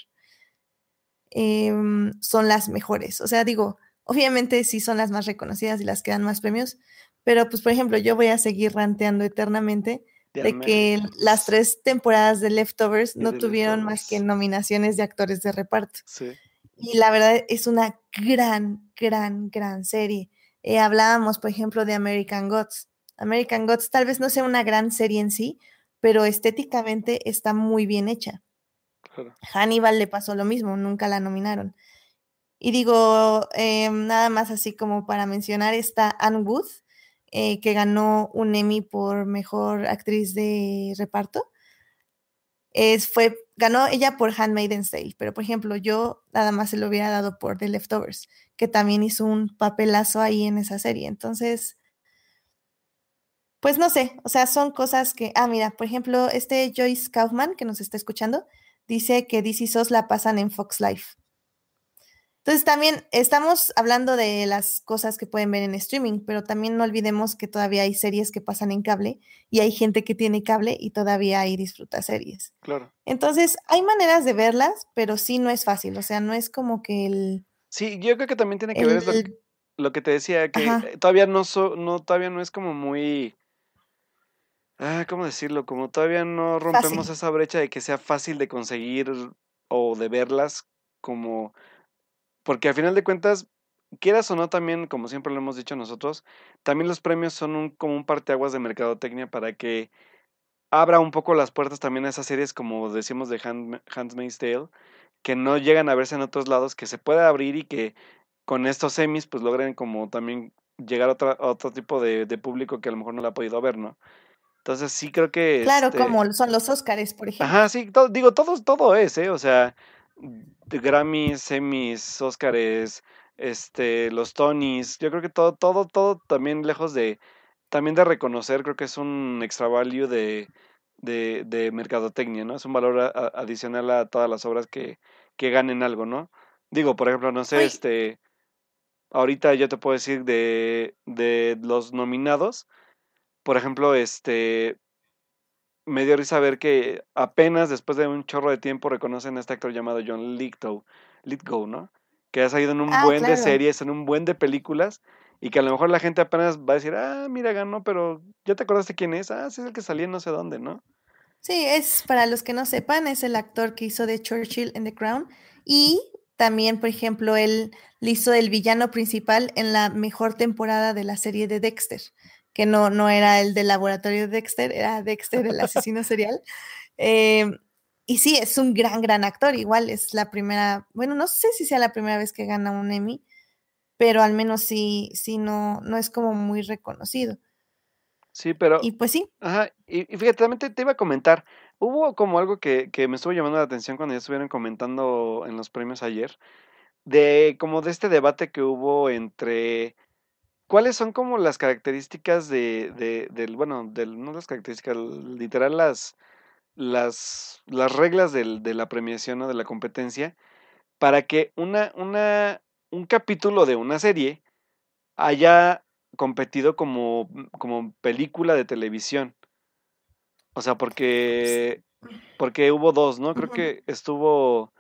em, son las mejores. O sea, digo, Obviamente sí son las más reconocidas y las que dan más premios, pero pues por ejemplo yo voy a seguir ranteando eternamente de que las tres temporadas de Leftovers no tuvieron más que nominaciones de actores de reparto. Y la verdad es una gran, gran, gran serie. Eh, hablábamos, por ejemplo, de American Gods. American Gods tal vez no sea una gran serie en sí, pero estéticamente está muy bien hecha. Hannibal le pasó lo mismo, nunca la nominaron. Y digo, em, nada más así como para mencionar, está Anne Wood, eh, que ganó un Emmy por mejor actriz de reparto. Es, fue, ganó ella por Handmaid's Tale, pero por ejemplo, yo nada más se lo hubiera dado por The Leftovers, que también hizo un papelazo ahí en esa serie. Entonces, pues no sé, o sea, son cosas que, ah, mira, por ejemplo, este Joyce Kaufman que nos está escuchando, dice que DC SOS la pasan en Fox Life. Entonces también estamos hablando de las cosas que pueden ver en streaming, pero también no olvidemos que todavía hay series que pasan en cable y hay gente que tiene cable y todavía ahí disfruta series. Claro. Entonces hay maneras de verlas, pero sí no es fácil, o sea, no es como que el... Sí, yo creo que también tiene que ver lo, que te decía, que todavía no, no, todavía no es como muy... Ah, ¿cómo decirlo? Como todavía no rompemos esa brecha de que sea fácil de conseguir o de verlas como porque a final de cuentas, quieras o no también, como siempre lo hemos dicho nosotros, también los premios son un, como un parteaguas de mercadotecnia para que abra un poco las puertas también a esas series, como decimos de Hand, Handmaid's Tale, que no llegan a verse en otros lados, que se pueda abrir y que con estos semis pues logren como también llegar a, otro tipo de, público que a lo mejor no la ha podido ver, ¿no? Entonces sí creo que... Claro, este como son los Óscares, por ejemplo. Ajá, sí, digo, todo, todo es, ¿eh? O sea, Grammys, semis, Oscars, este, los Tonys, yo creo que todo, todo, todo también lejos de, también de reconocer, creo que es un extra value de, de, de mercadotecnia, ¿no? Es un valor adicional a todas las obras que, que ganen algo, ¿no? Digo, por ejemplo, no sé, este, ahorita yo te puedo decir de, de los nominados, por ejemplo, este, me dio risa ver que apenas después de un chorro de tiempo reconocen a este actor llamado John Lithgow, Lithgow ¿no? Que ha salido en un ah, buen de series, en un buen de películas, y que a lo mejor la gente apenas va a decir, ah, mira, ganó, pero ¿ya te acordaste quién es? Ah, sí es el que salía en no sé dónde, ¿no? Sí, es, para los que no sepan, es el actor que hizo de Churchill en The Crown, y también, por ejemplo, él hizo el villano principal en la mejor temporada de la serie de Dexter que no, no era el del laboratorio de Dexter, era Dexter, el asesino serial. Em, y sí, es un gran, gran actor. Igual es la primera, bueno, no sé si sea la primera vez que gana un Emmy, pero al menos sí, sí, no, no es como muy reconocido. Sí, pero. Y pues sí. Ajá, y, fíjate, también te, iba a comentar. Hubo como algo que, que me estuvo llamando la atención cuando ya estuvieron comentando en los premios ayer, de como de este debate que hubo entre ¿Cuáles son como las características de, de, del, bueno, del, no las características, literal las, las, las reglas del, de la premiación o de la competencia para que una, una, un capítulo de una serie haya competido como, como película de televisión? O sea, porque, porque hubo dos, ¿no? Creo que estuvo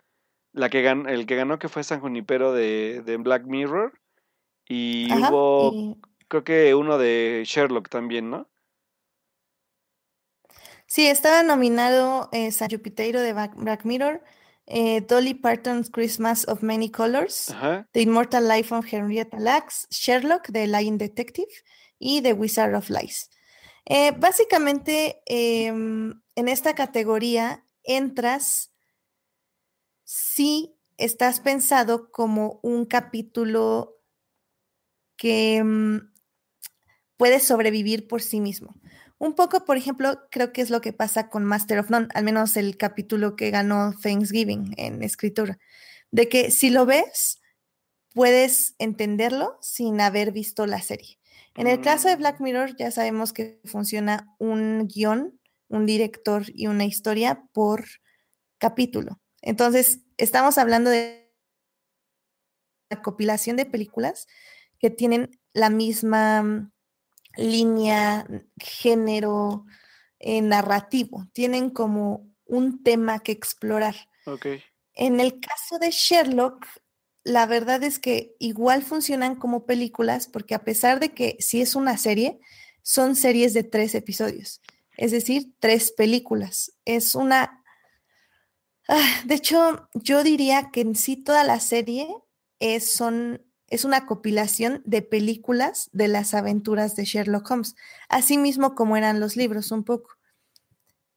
la que ganó, el que ganó que fue San Junipero de, de Black Mirror y hubo, creo que uno de Sherlock también, ¿no? Sí, estaba nominado eh, San Jupiteiro de Black Mirror, eh, Dolly Parton's Christmas of Many Colors, The Immortal Life of Henrietta Lacks, Sherlock de Lying Detective y The Wizard of Lies. Eh, básicamente, em, en esta categoría entras si estás pensado como un capítulo que mm, puede sobrevivir por sí mismo. Un poco, por ejemplo, creo que es lo que pasa con Master of None, al menos el capítulo que ganó Thanksgiving en escritura, de que si lo ves, puedes entenderlo sin haber visto la serie. En el caso de mm. Black Mirror, ya sabemos que funciona un guion, un director y una historia por capítulo. Entonces, estamos hablando de la compilación de películas que tienen la misma línea, género, eh, narrativo. Tienen como un tema que explorar. En el caso de Sherlock, la verdad es que igual funcionan como películas porque a pesar de que si es una serie, son series de tres episodios, es decir, tres películas. Es una... Ah, de hecho, yo diría que en sí toda la serie es, son es una compilación de películas de las aventuras de Sherlock Holmes, así mismo como eran los libros un poco.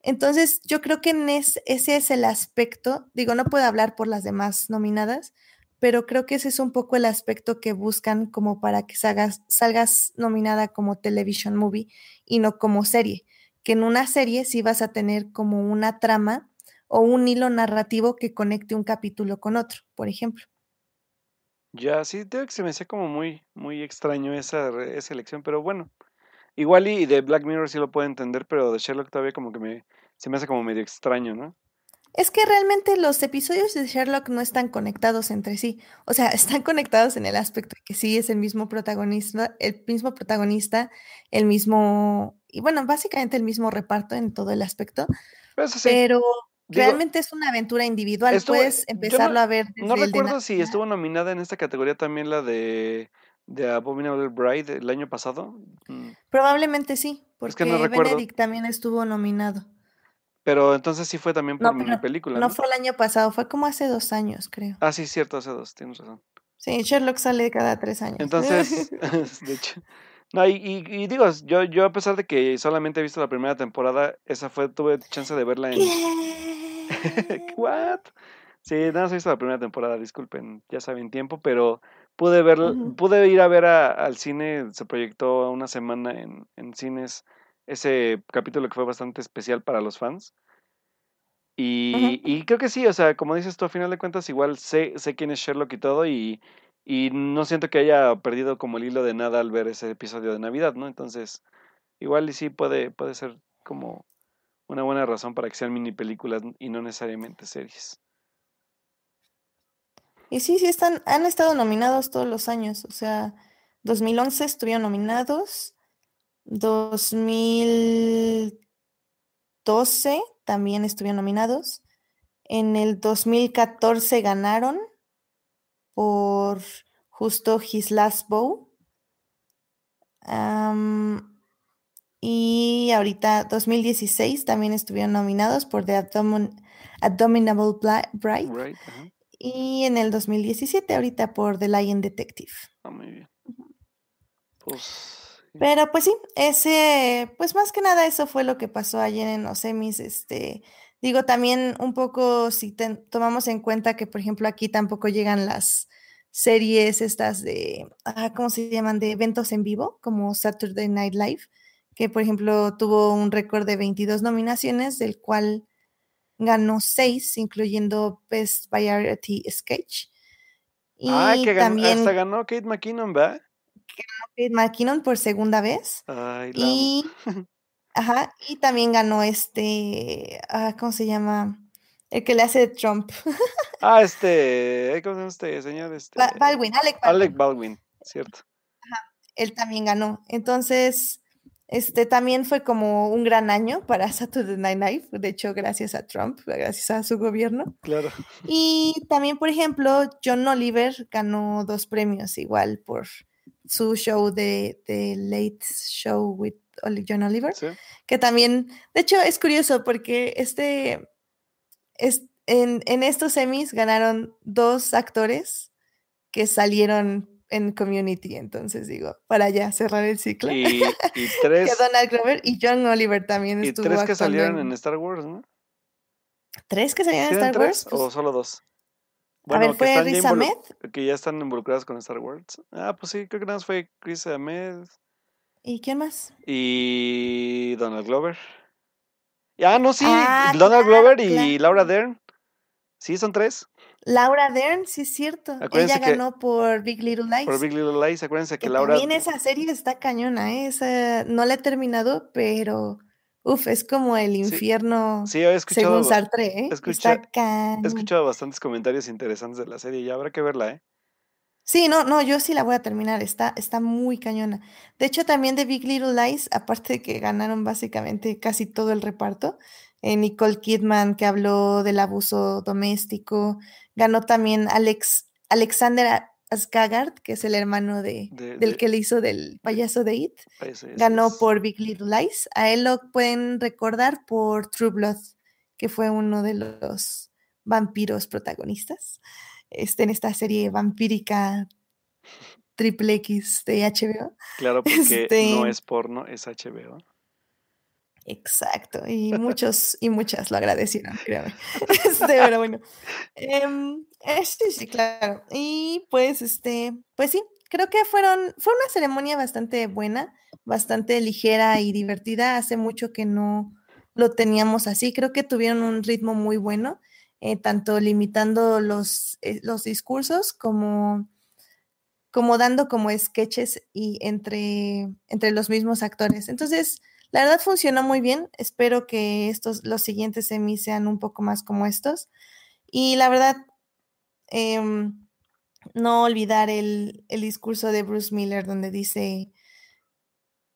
Entonces, yo creo que en ese es el aspecto, digo, no puedo hablar por las demás nominadas, pero creo que ese es un poco el aspecto que buscan como para que salgas, salgas nominada como television movie y no como serie, que en una serie sí vas a tener como una trama o un hilo narrativo que conecte un capítulo con otro, por ejemplo. Ya, sí, creo que se me hacía como muy, muy extraño esa, esa elección, pero bueno, igual y, de Black Mirror sí lo puedo entender, pero de Sherlock todavía como que me, se me hace como medio extraño, ¿no? Es que realmente los episodios de Sherlock no están conectados entre sí. O sea, (laughs) están conectados en el aspecto de que sí es el mismo protagonista, el mismo protagonista, el mismo, y bueno, básicamente el mismo reparto en todo el aspecto. Pero Realmente es una aventura individual, puedes empezarlo a ver. no recuerdo si estuvo nominada en esta categoría también la de, de Abominable Bride el año pasado. Mm. Probablemente sí, porque Benedict también estuvo nominado. Pero entonces sí fue también por mi película. No, fue el año pasado, fue como hace dos años, creo. Ah, sí, cierto, hace dos, tienes razón. Sí, Sherlock sale cada tres años. Entonces, (laughs) (laughs) de hecho. No, y, digo, yo, yo a pesar de que solamente he visto la primera temporada, esa fue, tuve chance de verla en. (laughs) ¿What? Sí, nada más he visto la primera temporada, disculpen, ya saben tiempo, pero pude ver, pude ir a ver al cine, se proyectó una semana en, en cines ese capítulo que fue bastante especial para los fans. Y, y, creo que sí, o sea, como dices tú, a final de cuentas, igual sé, sé quién es Sherlock y todo, y, y no siento que haya perdido como el hilo de nada al ver ese episodio de Navidad, ¿no? Entonces, igual y sí puede, puede ser como una buena razón para que sean mini películas y no necesariamente series. Y sí, sí, están, han estado nominados todos los años. O sea, 2011 estuvieron nominados, 2012 también estuvieron nominados, en el 2014 ganaron por justo His Last Bow. Y ahorita 2016 también estuvieron nominados por The Abominable Bride. y en el 2017 ahorita por The Lion Detective. Ah, muy bien. Pues... Pero pues sí, ese, pues más que nada eso fue lo que pasó ayer en los semis, este, Digo, también un poco si tomamos en cuenta que, por ejemplo, aquí tampoco llegan las series estas de, ah, ¿cómo se llaman? De eventos en vivo, como Saturday Night Live, que, por ejemplo, tuvo un récord de 22 nominaciones, del cual ganó 6, incluyendo Best Variety Sketch. Y ah, que también, hasta ganó Kate McKinnon, ¿verdad? Ganó Kate McKinnon por segunda vez. Ay, y Ajá, y también ganó este, ah, ¿cómo se llama? El que le hace Trump. (laughs) ah, este, ¿cómo se llama este señor? Este, Baldwin, Alec Baldwin. Alec Baldwin, cierto. Ajá, él también ganó. Entonces, este también fue como un gran año para (laughs) Saturday Night Live, de hecho, gracias a Trump, gracias a su gobierno. Claro. Y también, por ejemplo, John Oliver ganó dos premios igual por su show de, de Late Show with John Oliver, que también, de hecho es curioso porque este, es, en, en estos semis ganaron dos actores que salieron en Community, entonces digo, para ya cerrar el ciclo. Y, (laughs) tres. que Donald Glover y John Oliver también estuvo. Y tres que salieron en... Star Wars, ¿no? ¿Tres que salieron en Star Wars? ¿O solo dos? Bueno, a ver, ¿fue Riz Ahmed? Que ya están involucradas con Star Wars. Ah, pues sí, creo que nada más fue Chris Ahmed. ¿Y quién más? Y Donald Glover. Ah, no, sí, ah, Donald Glover y Laura Dern. Sí, son tres. Laura Dern, sí es cierto. Ella ganó por Big Little Lies. Por Big Little Lies, acuérdense que, Laura. También esa serie está cañona, ¿eh? Esa, no la he terminado, pero. Uf, es como el infierno sí, he escuchado, según Sartre, ¿eh? está he escuchado bastantes comentarios interesantes de la serie y habrá que verla, ¿eh? Sí, no, no, yo sí la voy a terminar, está, está muy cañona. De hecho, también de Big Little Lies, aparte de que ganaron básicamente casi todo el reparto, eh, Nicole Kidman, que habló del abuso doméstico, ganó también Alex, Alexander Skaggart, que es el hermano de, del que le hizo del payaso de It, ganó por Big Little Lies. A él lo pueden recordar por True Blood, que fue uno de los vampiros protagonistas este, en esta serie vampírica (laughs) triple X de HBO. Claro, (laughs) porque no este es porno, es HBO. Exacto, y muchos y muchas lo agradecieron, créame. (laughs) (laughs) Este, pero bueno. Sí, sí, claro. Y pues, este, pues sí, creo que fueron, fue una ceremonia bastante buena, bastante ligera y divertida. Hace mucho que no lo teníamos así. Creo que tuvieron un ritmo muy bueno eh, tanto limitando los, eh, los discursos como, como dando como sketches y entre, entre los mismos actores. Entonces, la verdad funcionó muy bien. Espero que estos, los siguientes semis sean un poco más como estos. Y la verdad, em, no olvidar el, discurso de Bruce Miller donde dice,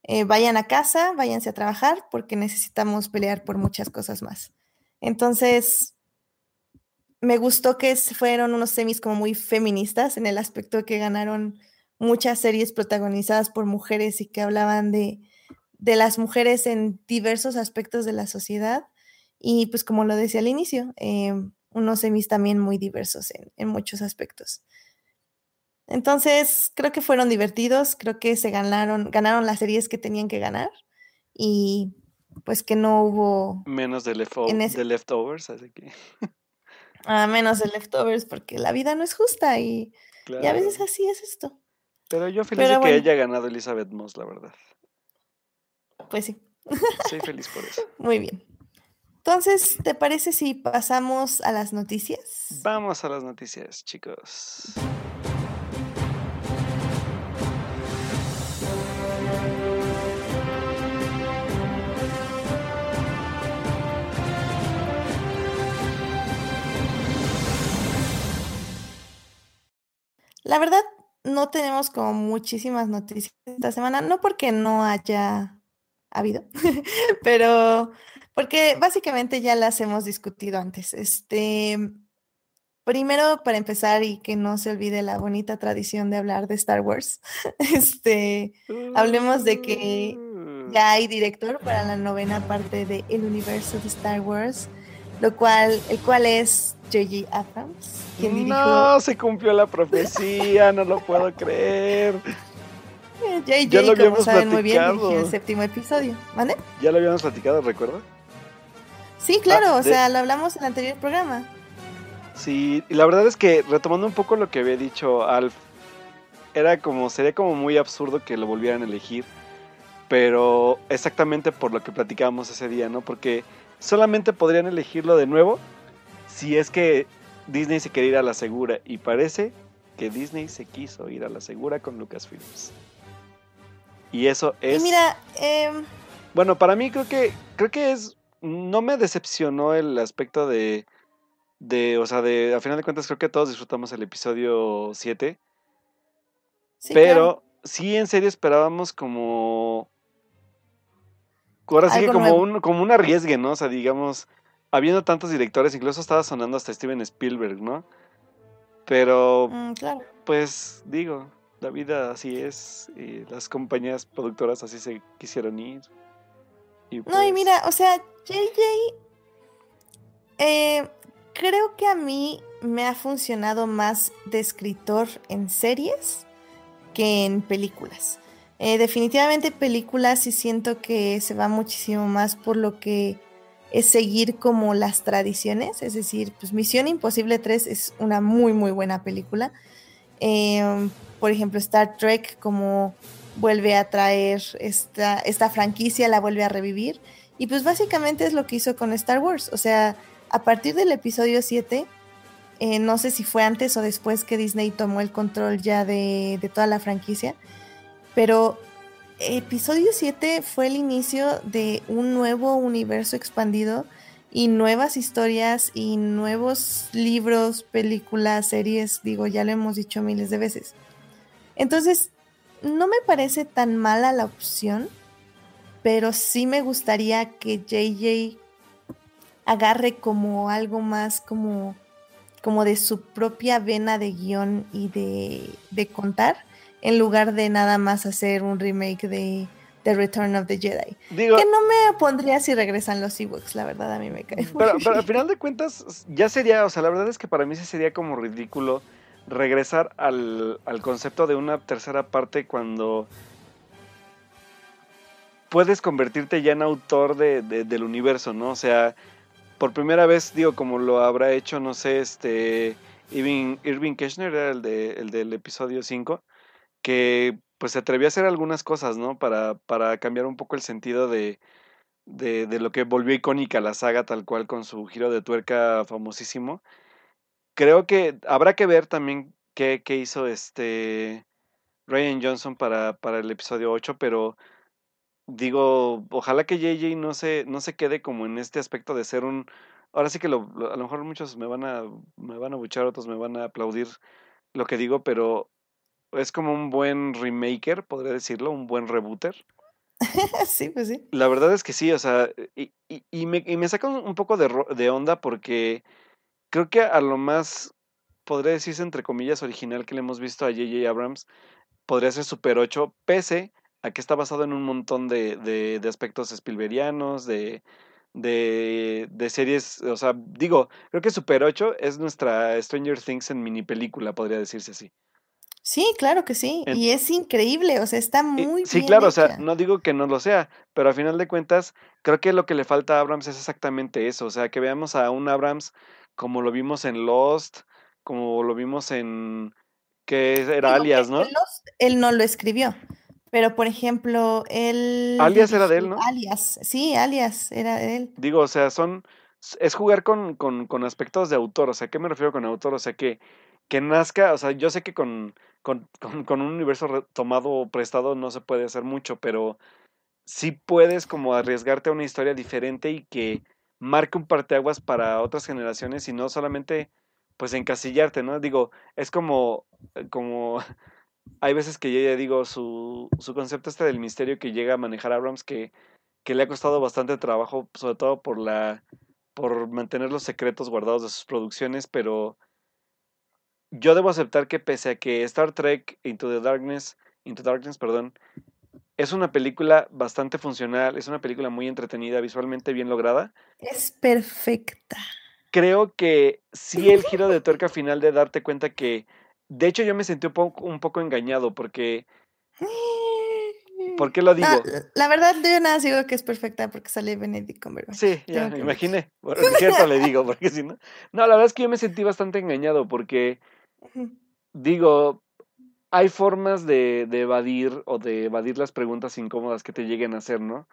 eh, vayan a casa, váyanse a trabajar porque necesitamos pelear por muchas cosas más. Entonces, me gustó que fueron unos semis como muy feministas en el aspecto que ganaron muchas series protagonizadas por mujeres y que hablaban de, las mujeres en diversos aspectos de la sociedad. Y pues como lo decía al inicio, eh, unos semis también muy diversos en, muchos aspectos. Entonces, creo que fueron divertidos, creo que se ganaron, ganaron las series que tenían que ganar y pues que no hubo... Menos de, de leftovers, así que... A (laughs) menos de leftovers, porque la vida no es justa y, a veces así es esto. Pero yo feliz de que haya ganado Elizabeth Moss, la verdad. Pues sí. Soy feliz por eso. (laughs) Muy bien. Entonces, ¿te parece si pasamos a las noticias? Vamos a las noticias, chicos. La verdad, no tenemos como muchísimas noticias esta semana, no porque no haya habido, (laughs) pero porque básicamente ya las hemos discutido antes. Este, primero, para empezar y que no se olvide la bonita tradición de hablar de Star Wars, (laughs) este, hablemos de que ya hay director para la novena parte de El universo de Star Wars, lo cual, el cual es J.J. Abrams, quien No, se cumplió la profecía, no lo puedo creer. (laughs) J.J. Ya lo habíamos saben muy bien, el séptimo episodio, ¿vale? Ya lo habíamos platicado, ¿recuerda? Sí, claro, ah, o sea, lo hablamos en el anterior programa. Sí, y la verdad es que retomando un poco lo que había dicho Alf, era como, sería como muy absurdo que lo volvieran a elegir, pero exactamente por lo que platicábamos ese día, ¿no? Porque solamente podrían elegirlo de nuevo si es que Disney se quiere ir a la segura y parece que Disney se quiso ir a la segura con Lucasfilms. Y eso es. Y mira, em, bueno, para mí creo que creo que es no me decepcionó el aspecto de de, o sea, de a final de cuentas creo que todos disfrutamos el episodio 7. pero sí en serio esperábamos como ahora sí que como un como un arriesgue, ¿no? O sea, digamos habiendo tantos directores, incluso estaba sonando hasta Steven Spielberg, ¿no? Pero, mm, pues digo, la vida así es, las compañías productoras así se quisieron ir. no, y pues mira, o sea, JJ, eh, creo que a mí me ha funcionado más de escritor en series que en películas. Eh, definitivamente películas sí siento que se va muchísimo más por lo que es seguir como las tradiciones, es decir, pues Misión Imposible 3 es una muy, muy buena película. Em, por ejemplo, Star Trek como vuelve a traer esta, esta franquicia, la vuelve a revivir. Y pues básicamente es lo que hizo con Star Wars. O sea, a partir del episodio 7, eh, no sé si fue antes o después que Disney tomó el control ya de, de toda la franquicia, pero episodio 7 fue el inicio de un nuevo universo expandido y nuevas historias y nuevos libros, películas, series, digo, ya lo hemos dicho miles de veces. Entonces, no me parece tan mala la opción, pero sí me gustaría que JJ agarre como algo más como, como de su propia vena de guion y de, de contar en lugar de nada más hacer un remake de The Return of the Jedi. que no me opondría si regresan los Ewoks, la verdad a mí me cae. Pero, pero al final de cuentas, ya sería, o sea, la verdad es que para mí sí sería como ridículo regresar al, al concepto de una tercera parte cuando puedes convertirte ya en autor de, del universo, ¿no? O sea, por primera vez, digo, como lo habrá hecho, no sé, este, Irving, Irving Kirchner era el, de, el del episodio 5 que pues se atrevió a hacer algunas cosas, ¿no? Para, para cambiar un poco el sentido de, de, de, lo que volvió icónica la saga tal cual con su giro de tuerca famosísimo. Creo que habrá que ver también qué, qué hizo este Ryan Johnson para, para el episodio 8, pero digo, ojalá que JJ no se, no se quede como en este aspecto de ser un... Ahora sí que lo, a lo mejor muchos me van a, me van a buchar, otros me van a aplaudir lo que digo, pero es como un buen remaker, podría decirlo, un buen rebooter. (laughs) sí, pues sí. La verdad es que sí, o sea, y, y, me, y me, saca un poco de, de, onda porque creo que a lo más, podría decirse entre comillas, original que le hemos visto a J.J. Abrams, podría ser Super 8, pese a que está basado en un montón de, de, de aspectos spilberianos, de, de, de, series, o sea, digo, creo que Super 8 es nuestra Stranger Things en mini película, podría decirse así. Sí, claro que sí. y es increíble, o sea, está muy Sí, claro, o sea, no digo que no lo sea, pero a final de cuentas, creo que lo que le falta a Abrams es exactamente eso, o sea, que veamos a un Abrams como lo vimos en Lost, como lo vimos en que era Alias, ¿no? Lost, él no lo escribió. Pero, por ejemplo, él... Alias era de él, ¿no? Alias, sí, Alias era de él. Digo, o sea, son... Es jugar con, con, con aspectos de autor, o sea, ¿qué me refiero con autor? O sea, que, que nazca, o sea, yo sé que con, con, (laughs) con, un universo tomado o prestado no se puede hacer mucho, pero sí puedes como arriesgarte a una historia diferente y que marque un parteaguas para otras generaciones y no solamente pues encasillarte, ¿no? Digo, es como, eh, como (laughs) hay veces que yo ya digo, su, su concepto este del misterio que llega a manejar Abrams que, que le ha costado bastante trabajo, sobre todo por la por mantener los secretos guardados de sus producciones, pero yo debo aceptar que pese a que Star Trek Into the Darkness, Into Darkness, perdón, es una película bastante funcional, es una película muy entretenida, visualmente bien lograda. Es perfecta. Creo que sí el giro de tuerca (laughs) final de darte cuenta que, de hecho yo me sentí un poco, un poco engañado porque... ¿Por qué lo digo? la verdad, yo nada digo que es perfecta porque sale Benedict Cumberbatch. Sí, ya me imaginé. (laughs) Por cierto le digo, porque si no. No, la verdad es que yo me sentí bastante engañado porque Digo, hay formas de, de, evadir o de evadir las preguntas incómodas que te lleguen a hacer, ¿no?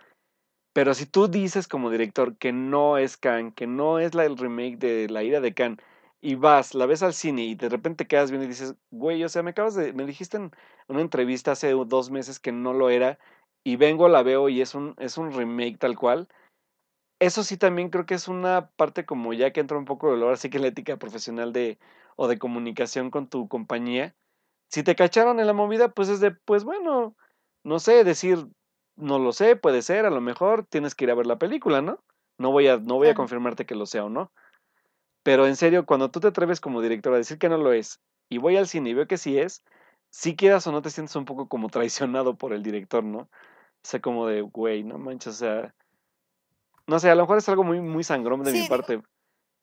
Pero si tú dices como director que no es Khan, que no es la, el remake de La ira de Khan, y vas, la ves al cine y de repente quedas viendo y dices, güey, o sea, me acabas de, me dijiste en una entrevista hace dos meses que no lo era, y vengo, la veo y es un, es un remake tal cual. Eso sí también creo que es una parte como ya que entra un poco de ahora sí que la ética profesional de, o de comunicación con tu compañía. Si te cacharon en la movida, pues es de, pues bueno, no sé, decir, no lo sé, puede ser, a lo mejor tienes que ir a ver la película, ¿no? No voy a, no voy a confirmarte que lo sea o no. Pero en serio, cuando tú te atreves como director a decir que no lo es, y voy al cine y veo que sí es, si quieras o no te sientes un poco como traicionado por el director, ¿no? O sea, como de, güey, no manches, o sea, no sé, a lo mejor es algo muy, muy sangrón de mi parte,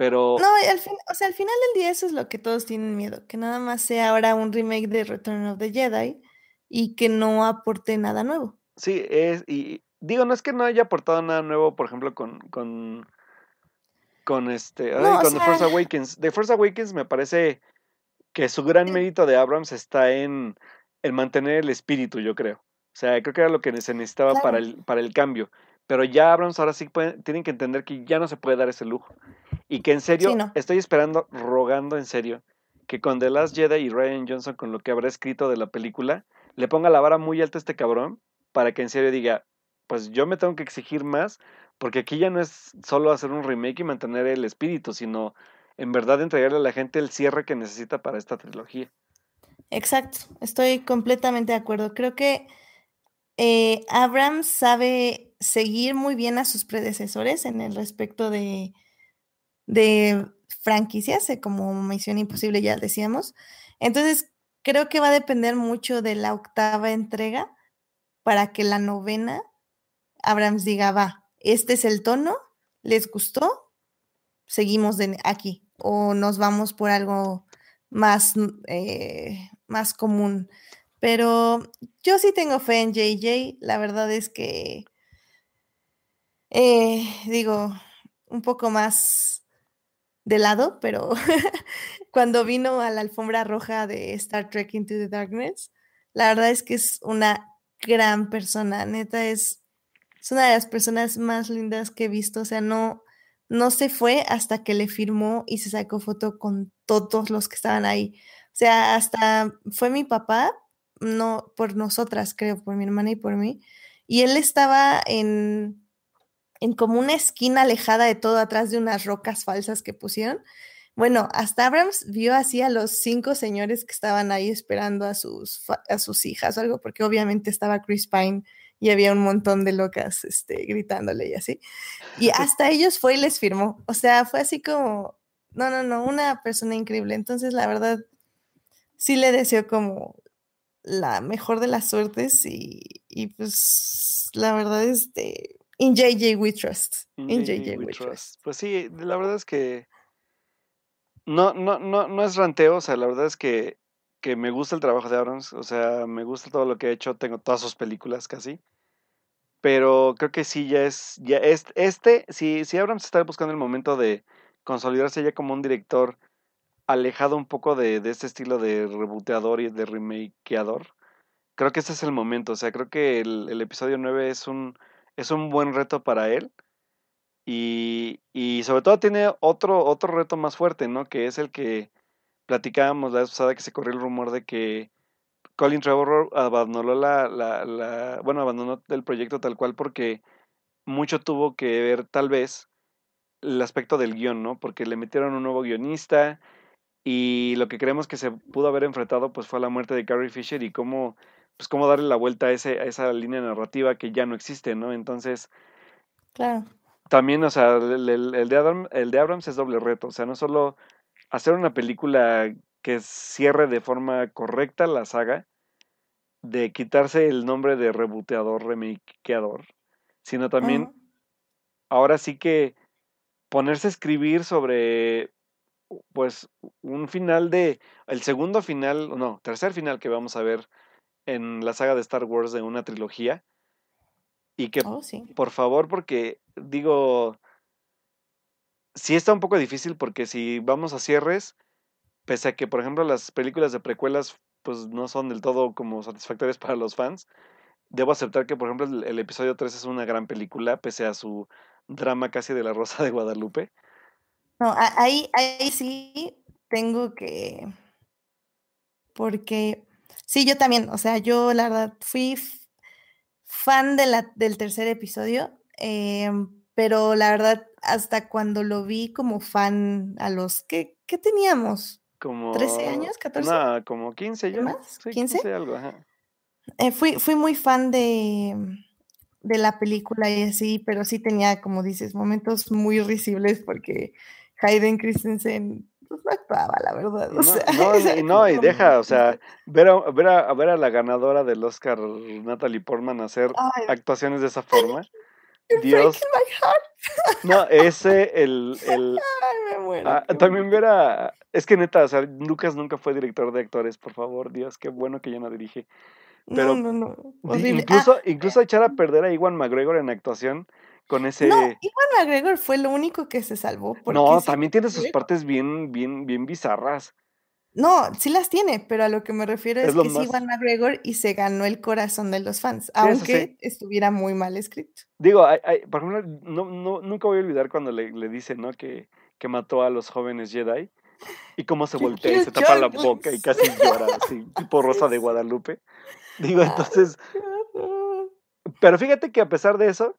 pero... No, al, fin, o sea, al final del día eso es lo que todos tienen miedo, que nada más sea ahora un remake de Return of the Jedi y que no aporte nada nuevo. Sí, es, y digo, no es que no haya aportado nada nuevo, por ejemplo, con, con, con este, con The Force Awakens. The Force Awakens me parece que su gran mérito de Abrams está en, en mantener el espíritu, yo creo. O sea, creo que era lo que se necesitaba para, el, para el cambio. Pero ya Abrams ahora sí tienen que entender que ya no se puede dar ese lujo. Y que en serio, estoy esperando, rogando en serio, que con The Last Jedi y Ryan Johnson, con lo que habrá escrito de la película, le ponga la vara muy alta a este cabrón para que en serio diga, pues yo me tengo que exigir más, porque aquí ya no es solo hacer un remake y mantener el espíritu, sino en verdad entregarle a la gente el cierre que necesita para esta trilogía. Exacto, estoy completamente de acuerdo. Creo que eh, Abrams sabe seguir muy bien a sus predecesores en el respecto de, de franquicias, eh, como Misión Imposible ya decíamos. Entonces, creo que va a depender mucho de la octava entrega para que la novena Abrams diga, va, este es el tono, ¿les gustó? Seguimos de aquí o nos vamos por algo más, eh, más común. Pero yo sí tengo fe en JJ. La verdad es que, eh, digo, un poco más de lado, pero (laughs) cuando vino a la alfombra roja de Star Trek Into the Darkness, la verdad es que es una gran persona. Neta, es, es una de las personas más lindas que he visto. O sea, no, no se fue hasta que le firmó y se sacó foto con todos los que estaban ahí. O sea, hasta fue mi papá no por nosotras, creo, por mi hermana y por mí. Y él estaba en, en como una esquina alejada de todo, atrás de unas rocas falsas que pusieron. Bueno, hasta Abrams vio así a los cinco señores que estaban ahí esperando a sus, a sus hijas o algo, porque obviamente estaba Chris Pine y había un montón de locas este, gritándole y así. Y hasta ellos fue y les firmó. O sea, fue así como, no, no, no, una persona increíble. Entonces, la verdad, sí le deseo como la mejor de las suertes y, pues la verdad es de in JJ we trust. In, JJ, we, trust. Pues sí, la verdad es que no, no, no, no es ranteo, o sea, la verdad es que, que me gusta el trabajo de Abrams, o sea, me gusta todo lo que ha hecho, tengo todas sus películas casi. Pero creo que sí, ya es, ya es, este, si, si Abrams está buscando el momento de consolidarse ya como un director alejado un poco de, de este estilo de reboteador y de remakeador. Creo que ese es el momento. O sea, creo que el, el episodio 9 es un, es un buen reto para él. Y, y, sobre todo tiene otro, otro reto más fuerte, ¿no? Que es el que platicábamos la vez pasada que se corrió el rumor de que Colin Trevor abandonó la, la, la, bueno, abandonó el proyecto tal cual porque mucho tuvo que ver tal vez el aspecto del guion, ¿no? Porque le metieron un nuevo guionista, y lo que creemos que se pudo haber enfrentado pues fue la muerte de Carrie Fisher y cómo pues cómo darle la vuelta a, ese, a esa línea narrativa que ya no existe, ¿no? Entonces, claro. También, o sea, el, el, de el de Abrams es doble reto, o sea, no solo hacer una película que cierre de forma correcta la saga, de quitarse el nombre de reboteador, remakeador, sino también ahora sí que ponerse a escribir sobre pues un final de, el segundo final, no, tercer final que vamos a ver en la saga de Star Wars de una trilogía. Y que, oh, por favor, porque digo, sí está un poco difícil porque si vamos a cierres, pese a que, por ejemplo, las películas de precuelas pues no son del todo como satisfactorias (laughs) para los fans, debo aceptar que, por ejemplo, el, el episodio 3 es una gran película, pese a su drama casi de la Rosa de Guadalupe. No, ahí, ahí sí tengo que, porque sí, yo también, o sea, yo la verdad fui fan de la, del tercer episodio, em, pero la verdad, hasta cuando lo vi como fan a los que, ¿qué teníamos? Como, ¿13 años? ¿14? No, como 15 yo. ¿Más? Sí, 15? algo, ajá. Eh, fui, fui muy fan de, de la película y así, pero sí tenía, como dices, momentos muy risibles porque Hayden Christensen pues no actuaba, la verdad. no, (laughs) y no, y deja, o sea, (laughs) ver a, ver, a, ver a la ganadora del Oscar, Natalie Portman, hacer actuaciones de esa forma. (laughs) Dios. No, ese, el. el Ay, me muero, ah, también ver a. Es que neta, o sea, Lucas nunca fue director de actores, por favor, Dios, qué bueno que ya no dirige. Pero no, no, no. Incluso, ah, incluso echar a perder a Iwan McGregor en actuación con ese... No, Iwan McGregor fue lo único que se salvó. No, también tiene sus partes bien, bien, bien bizarras. No, sí las tiene, pero a lo que me refiero es, que es Iwan McGregor y se ganó el corazón de los fans, aunque estuviera muy mal escrito. Digo, por ejemplo, no, nunca voy a olvidar cuando le, le dice, ¿no? Que, que mató a los jóvenes Jedi y cómo se (laughs) voltea y se tapa la boca y casi llora, así, tipo (laughs) Rosa de Guadalupe. Digo, entonces. Pero fíjate que a pesar de eso,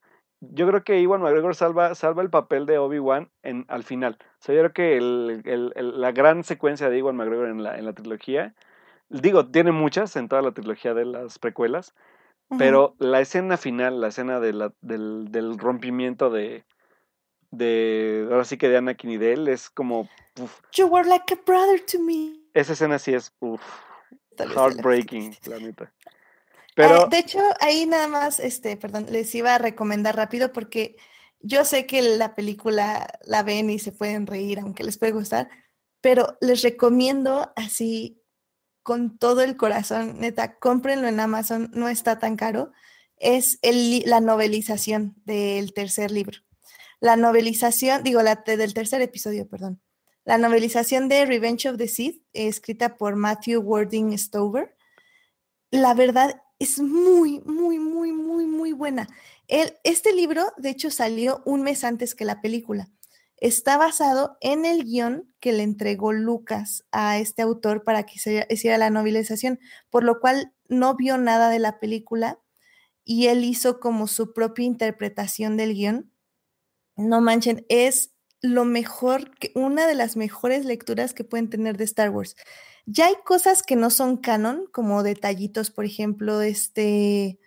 yo creo que Iwan McGregor salva, salva el papel de Obi-Wan al final. O sea, yo creo que el, la gran secuencia de Iwan McGregor en la, en la trilogía, digo, tiene muchas en toda la trilogía de las precuelas, pero la escena final, la escena de la, del, del rompimiento de, de, ahora sí que de Anakin y de él, es como... You were like a brother to me. Esa escena sí es, heartbreaking, la neta. Pero... de hecho, ahí nada más, este, perdón, les iba a recomendar rápido porque yo sé que la película la ven y se pueden reír, aunque les puede gustar, pero les recomiendo así con todo el corazón, neta, cómprenlo en Amazon, no está tan caro. Es el, la novelización del tercer libro. La novelización, digo, la del tercer episodio, perdón. La novelización de Revenge of the Sith, escrita por Matthew Wording Stover. La verdad es muy, muy, muy, muy, muy buena. El, este libro, de hecho, salió un mes antes que la película. Está basado en el guion que le entregó Lucas a este autor para que se hiciera la novelización, por lo cual no vio nada de la película y él hizo como su propia interpretación del guion. No manchen, es lo mejor, que, una de las mejores lecturas que pueden tener de Star Wars. Ya hay cosas que no son canon, como detallitos, por ejemplo, este,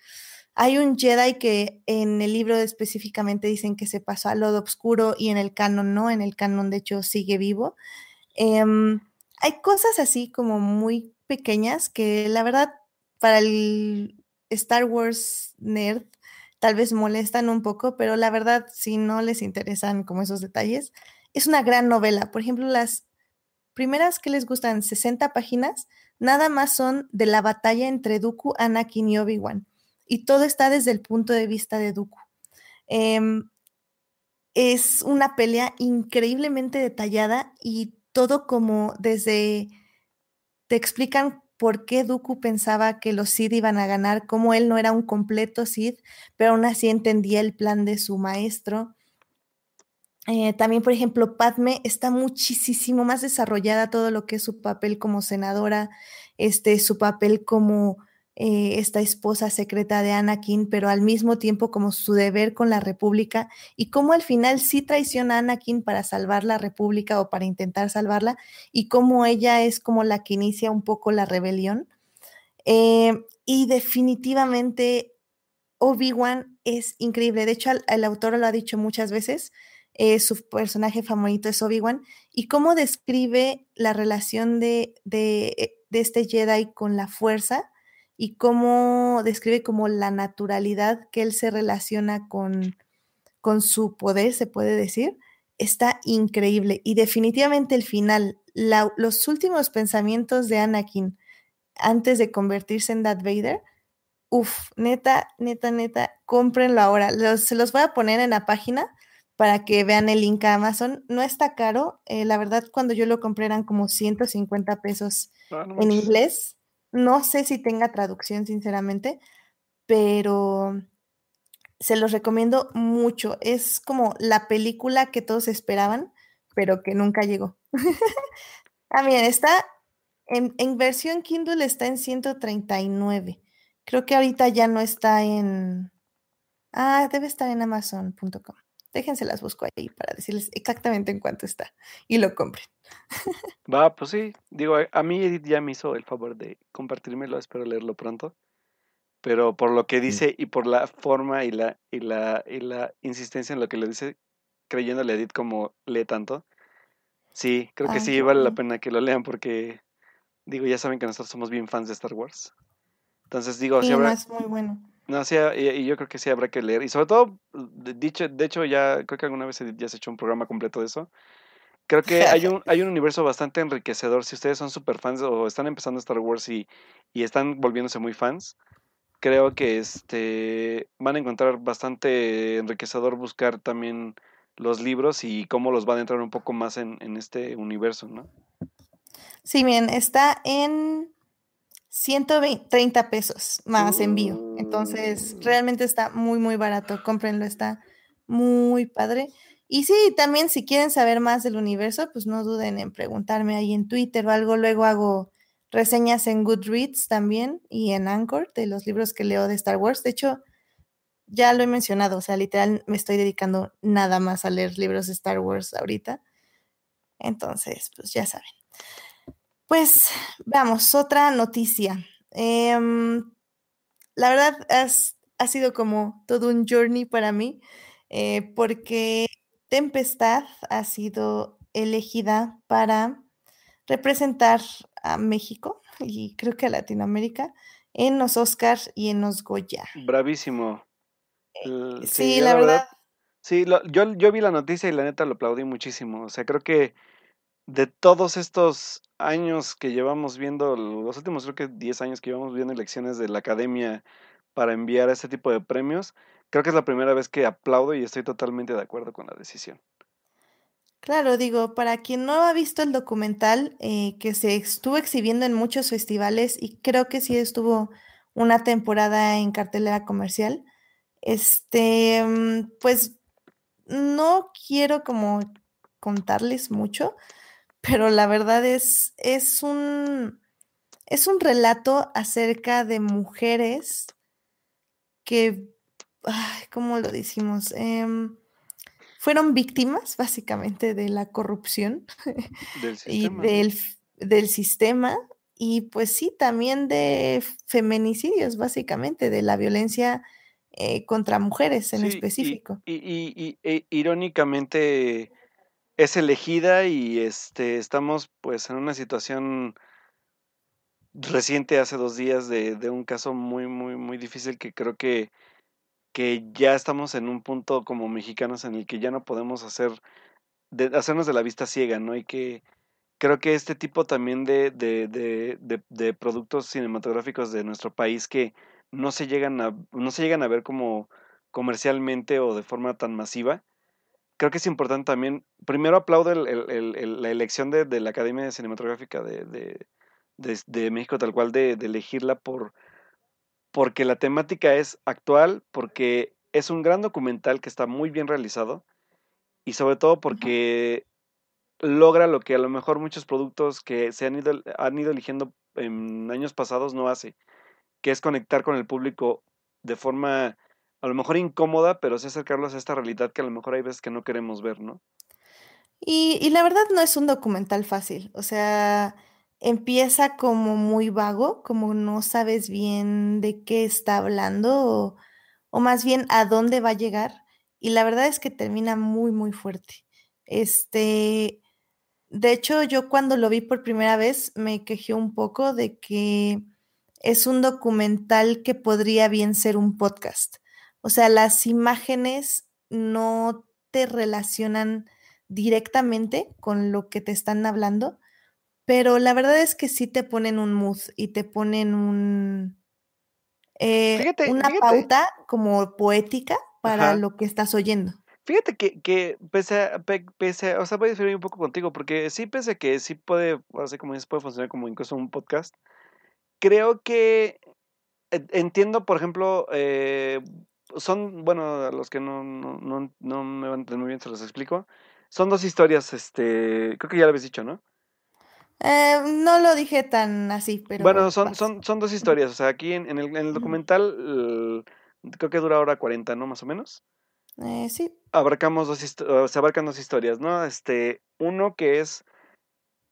hay un Jedi que en el libro específicamente dicen que se pasó al lodo oscuro y en el canon no, en el canon de hecho sigue vivo. Em, hay cosas así como muy pequeñas que la verdad para el Star Wars nerd tal vez molestan un poco, pero la verdad si no les interesan como esos detalles, es una gran novela. Por ejemplo, las primeras que les gustan 60 páginas, nada más son de la batalla entre Dooku, Anakin y Obi-Wan. Y todo está desde el punto de vista de Dooku. Em, es una pelea increíblemente detallada y todo como desde te explican por qué Dooku pensaba que los Sith iban a ganar, cómo él no era un completo Sith, pero aún así entendía el plan de su maestro. Eh, también, por ejemplo, Padme está muchísimo más desarrollada todo lo que es su papel como senadora, este, su papel como eh, esta esposa secreta de Anakin, pero al mismo tiempo como su deber con la República y cómo al final sí traiciona a Anakin para salvar la República o para intentar salvarla y cómo ella es como la que inicia un poco la rebelión. Eh, y definitivamente Obi-Wan es increíble. De hecho, el autor lo ha dicho muchas veces eh, su personaje favorito es Obi-Wan, y cómo describe la relación de, de, este Jedi con la fuerza y cómo describe como la naturalidad que él se relaciona con, con su poder, se puede decir, está increíble. Y definitivamente el final, los últimos pensamientos de Anakin antes de convertirse en Darth Vader, uff, neta, neta, neta, cómprenlo ahora. se los voy a poner en la página para que vean el link a Amazon. No está caro. Eh, la verdad, cuando yo lo compré eran como 150 pesos ah, en inglés. No sé si tenga traducción, sinceramente, pero se los recomiendo mucho. Es como la película que todos esperaban, pero que nunca llegó. (laughs) ah, miren, está en, en, versión Kindle está en 139. Creo que ahorita ya no está en... Ah, debe estar en amazon.com. Déjense las busco ahí para decirles exactamente en cuánto está y lo compren. Va, pues sí. Digo, a mí Edith ya me hizo el favor de compartírmelo, espero leerlo pronto. Pero por lo que dice y por la forma y la, y la, y la insistencia en lo que le dice, creyéndole a Edith como lee tanto, sí, creo que sí vale la pena que lo lean porque, digo, ya saben que nosotros somos bien fans de Star Wars. Entonces digo, sí, habrá... es muy bueno. No, sí, y, yo creo que sí habrá que leer. Y sobre todo, dicho, de hecho, ya creo que alguna vez ya se ha hecho un programa completo de eso. Creo que hay un, (laughs) hay un universo bastante enriquecedor. Si ustedes son super fans o están empezando Star Wars y, y están volviéndose muy fans, creo que este van a encontrar bastante enriquecedor buscar también los libros y cómo los van a entrar un poco más en, en este universo, ¿no? Sí, bien, está en 130 pesos más envío. Entonces, mm. realmente está muy, muy barato. Cómprenlo, está muy padre. Y sí, también si quieren saber más del universo, pues no duden en preguntarme ahí en Twitter o algo. Luego hago reseñas en Goodreads también y en Anchor de los libros que leo de Star Wars. De hecho, ya lo he mencionado, o sea, literal me estoy dedicando nada más a leer libros de Star Wars ahorita. Entonces, pues ya saben. Pues vamos, otra noticia. Em, la verdad ha sido como todo un journey para mí, eh, porque Tempestad ha sido elegida para representar a México y creo que a Latinoamérica en los Oscars y en los Goya. Bravísimo. Eh, sí, la, verdad. Sí, yo, yo vi la noticia y la neta lo aplaudí muchísimo. O sea, creo que de todos estos años que llevamos viendo, los últimos creo que 10 años que llevamos viendo elecciones de la academia para enviar este tipo de premios, creo que es la primera vez que aplaudo y estoy totalmente de acuerdo con la decisión. Claro, digo, para quien no ha visto el documental eh, que se estuvo exhibiendo en muchos festivales y creo que sí estuvo una temporada en cartelera comercial, este, mm, pues no quiero como contarles mucho, pero la verdad es, es un, es un relato acerca de mujeres que, ¿cómo lo decimos? Em, fueron víctimas básicamente de la corrupción (laughs) y del, del, sistema y pues sí, también de feminicidios básicamente, de la violencia eh, contra mujeres en específico. Y, y, e, irónicamente es elegida y este, estamos pues en una situación reciente hace dos días de, de, un caso muy, muy, muy difícil que creo que, que ya estamos en un punto como mexicanos en el que ya no podemos hacer, de, hacernos de la vista ciega, ¿no? Y que creo que este tipo también de, de, de, de productos cinematográficos de nuestro país que no se llegan a, no se llegan a ver como comercialmente o de forma tan masiva, creo que es importante también, primero aplaudo la elección de, la Academia Cinematográfica de, de, México, tal cual, de, elegirla por, porque la temática es actual, porque es un gran documental que está muy bien realizado y sobre todo porque logra lo que a lo mejor muchos productos que se han ido, han ido eligiendo en años pasados no hace, que es conectar con el público de forma a lo mejor incómoda, pero sí acercarlos a esta realidad que a lo mejor hay veces que no queremos ver, ¿no? Y, la verdad no es un documental fácil, o sea, empieza como muy vago, como no sabes bien de qué está hablando o, o más bien a dónde va a llegar, y la verdad es que termina muy, muy fuerte. Este, de hecho, yo cuando lo vi por primera vez me quejé un poco de que es un documental que podría bien ser un podcast. O sea, las imágenes no te relacionan directamente con lo que te están hablando, pero la verdad es que sí te ponen un mood y te ponen un eh, una pauta como poética para lo que estás oyendo. Fíjate que, que pese, a, pese o sea, voy a diferir un poco contigo, porque sí, pese a que sí puede, así como dices, puede funcionar como incluso un podcast, creo que entiendo, por ejemplo, eh, son, bueno, a los que no, no, no, no me van a entender muy bien, se los explico. Son dos historias, este, creo que ya lo habéis dicho, ¿no? Eh, no lo dije tan así, pero... Bueno, son, son, son dos historias, o sea, aquí en, en, el, en el, documental creo que dura hora 40, ¿no? Más o menos. Eh, sí. Abarcamos dos, se abarcan dos historias, ¿no? Este, uno que es,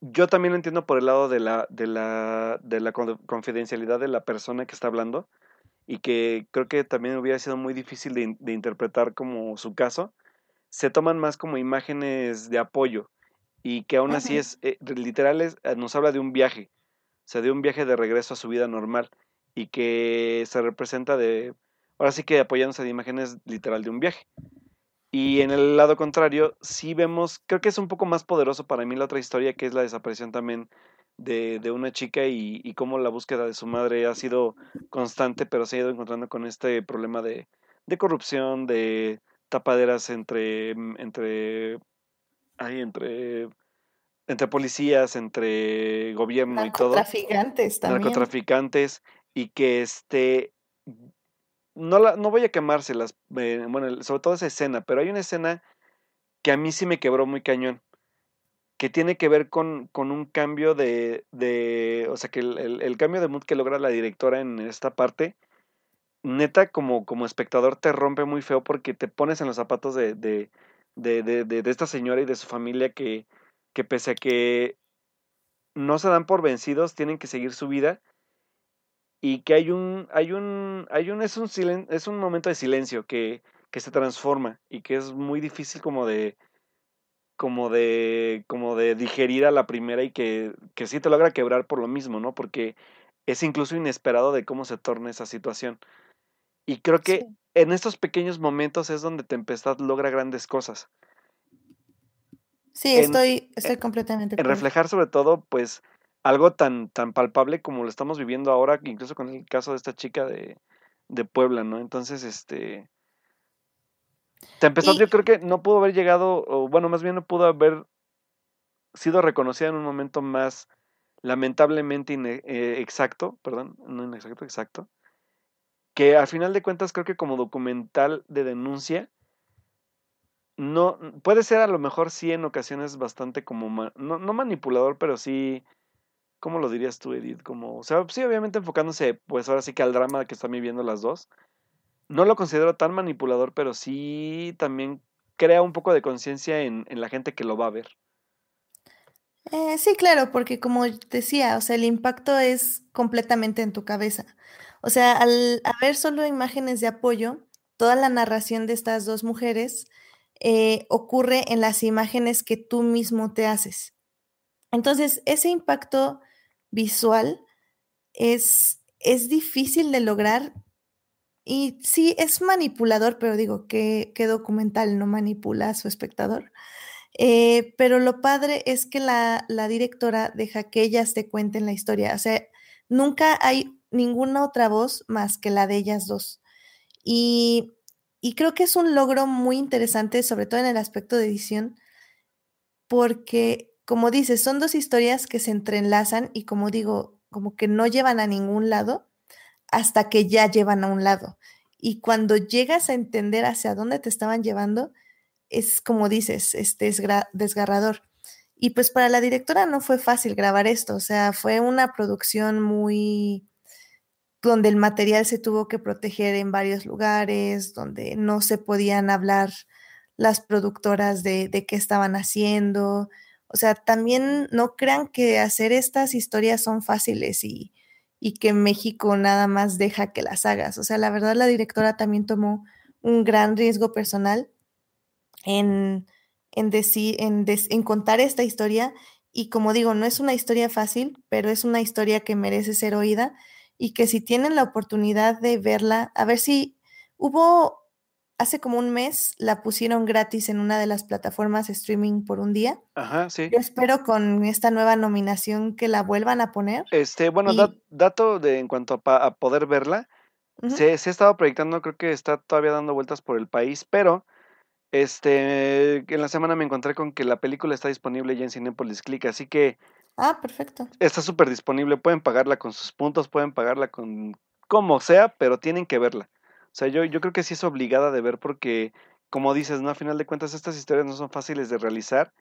yo también lo entiendo por el lado de la, de la, de la confidencialidad de la persona que está hablando, y que creo que también hubiera sido muy difícil de, interpretar como su caso, se toman más como imágenes de apoyo y que aún así es, eh, literal, eh, nos habla de un viaje, o sea, de un viaje de regreso a su vida normal y que se representa de, ahora sí que apoyándose de imágenes literal de un viaje. Y en el lado contrario, sí vemos, creo que es un poco más poderoso para mí la otra historia, que es la desaparición también de, de una chica y, y, cómo la búsqueda de su madre ha sido constante, pero se ha ido encontrando con este problema de, de corrupción, de tapaderas entre, mm, entre, ahí, entre, entre policías, entre gobierno y todo. Narcotraficantes también. Narcotraficantes y que este no, la, no voy a quemárselas, eh, bueno, sobre todo esa escena, pero hay una escena que a mí sí me quebró muy cañón, que tiene que ver con, con un cambio de, de, o sea, que el, el, cambio de mood que logra la directora en esta parte, neta, como, como espectador te rompe muy feo porque te pones en los zapatos de, de, de, de, esta señora y de su familia que, que pese a que no se dan por vencidos, tienen que seguir su vida y que hay un, hay un, hay un, es un, silen, es un momento de silencio que, que se transforma y que es muy difícil como de, como de, como de digerir a la primera y que, que sí te logra quebrar por lo mismo, ¿no? Porque es incluso inesperado de cómo se torna esa situación. Y creo que sí. en estos pequeños momentos es donde Tempestad logra grandes cosas. Sí, en, estoy, estoy completamente. En reflejar sobre todo, pues, algo tan, tan palpable como lo estamos viviendo ahora, incluso con el caso de esta chica de, de Puebla, ¿no? Entonces, este... Tempestad y... yo creo que no pudo haber llegado, o bueno, más bien no pudo haber sido reconocida en un momento más lamentablemente eh, exacto, perdón, no inexacto, exacto, que al final de cuentas creo que como documental de denuncia, no, puede ser a lo mejor sí en ocasiones bastante como, no, no manipulador, pero sí ¿Cómo lo dirías tú, Edith? Como, o sea, sí, obviamente enfocándose, pues ahora sí que al drama que están viviendo las dos. No lo considero tan manipulador, pero sí también crea un poco de conciencia en, en, la gente que lo va a ver. Eh, sí, claro, porque como decía, o sea, el impacto es completamente en tu cabeza. O sea, al ver solo imágenes de apoyo, toda la narración de estas dos mujeres eh, ocurre en las imágenes que tú mismo te haces. Entonces, ese impacto visual es, es difícil de lograr y sí, es manipulador, pero digo, ¿qué, qué documental no manipula a su espectador? Eh, pero lo padre es que la, la, directora deja que ellas te cuenten la historia. O sea, nunca hay ninguna otra voz más que la de ellas dos. Y, y creo que es un logro muy interesante, sobre todo en el aspecto de edición, porque como dices, son dos historias que se entrelazan y como digo, como que no llevan a ningún lado hasta que ya llevan a un lado. Y cuando llegas a entender hacia dónde te estaban llevando, es como dices, este es desgarrador. Y pues para la directora no fue fácil grabar esto, o sea, fue una producción muy donde el material se tuvo que proteger en varios lugares, donde no se podían hablar las productoras de, de qué estaban haciendo, o sea, también no crean que hacer estas historias son fáciles y, y que México nada más deja que las hagas. O sea, la verdad la directora también tomó un gran riesgo personal en, en, decir, en, des, en contar esta historia y como digo, no es una historia fácil, pero es una historia que merece ser oída y que si tienen la oportunidad de verla, a ver si hubo hace como un mes la pusieron gratis en una de las plataformas streaming por un día. Ajá, sí. Yo espero con esta nueva nominación que la vuelvan a poner. Este, bueno, y... dat, dato de en cuanto a, a poder verla, uh -huh. se, se, ha estado proyectando, creo que está todavía dando vueltas por el país, pero este, en la semana me encontré con que la película está disponible ya en Cinepolis Click, así que... Ah, perfecto. Está súper disponible, pueden pagarla con sus puntos, pueden pagarla con como sea, pero tienen que verla. O sea, yo, yo creo que sí es obligada de ver porque, como dices, ¿no? A final de cuentas, estas historias no son fáciles de realizar.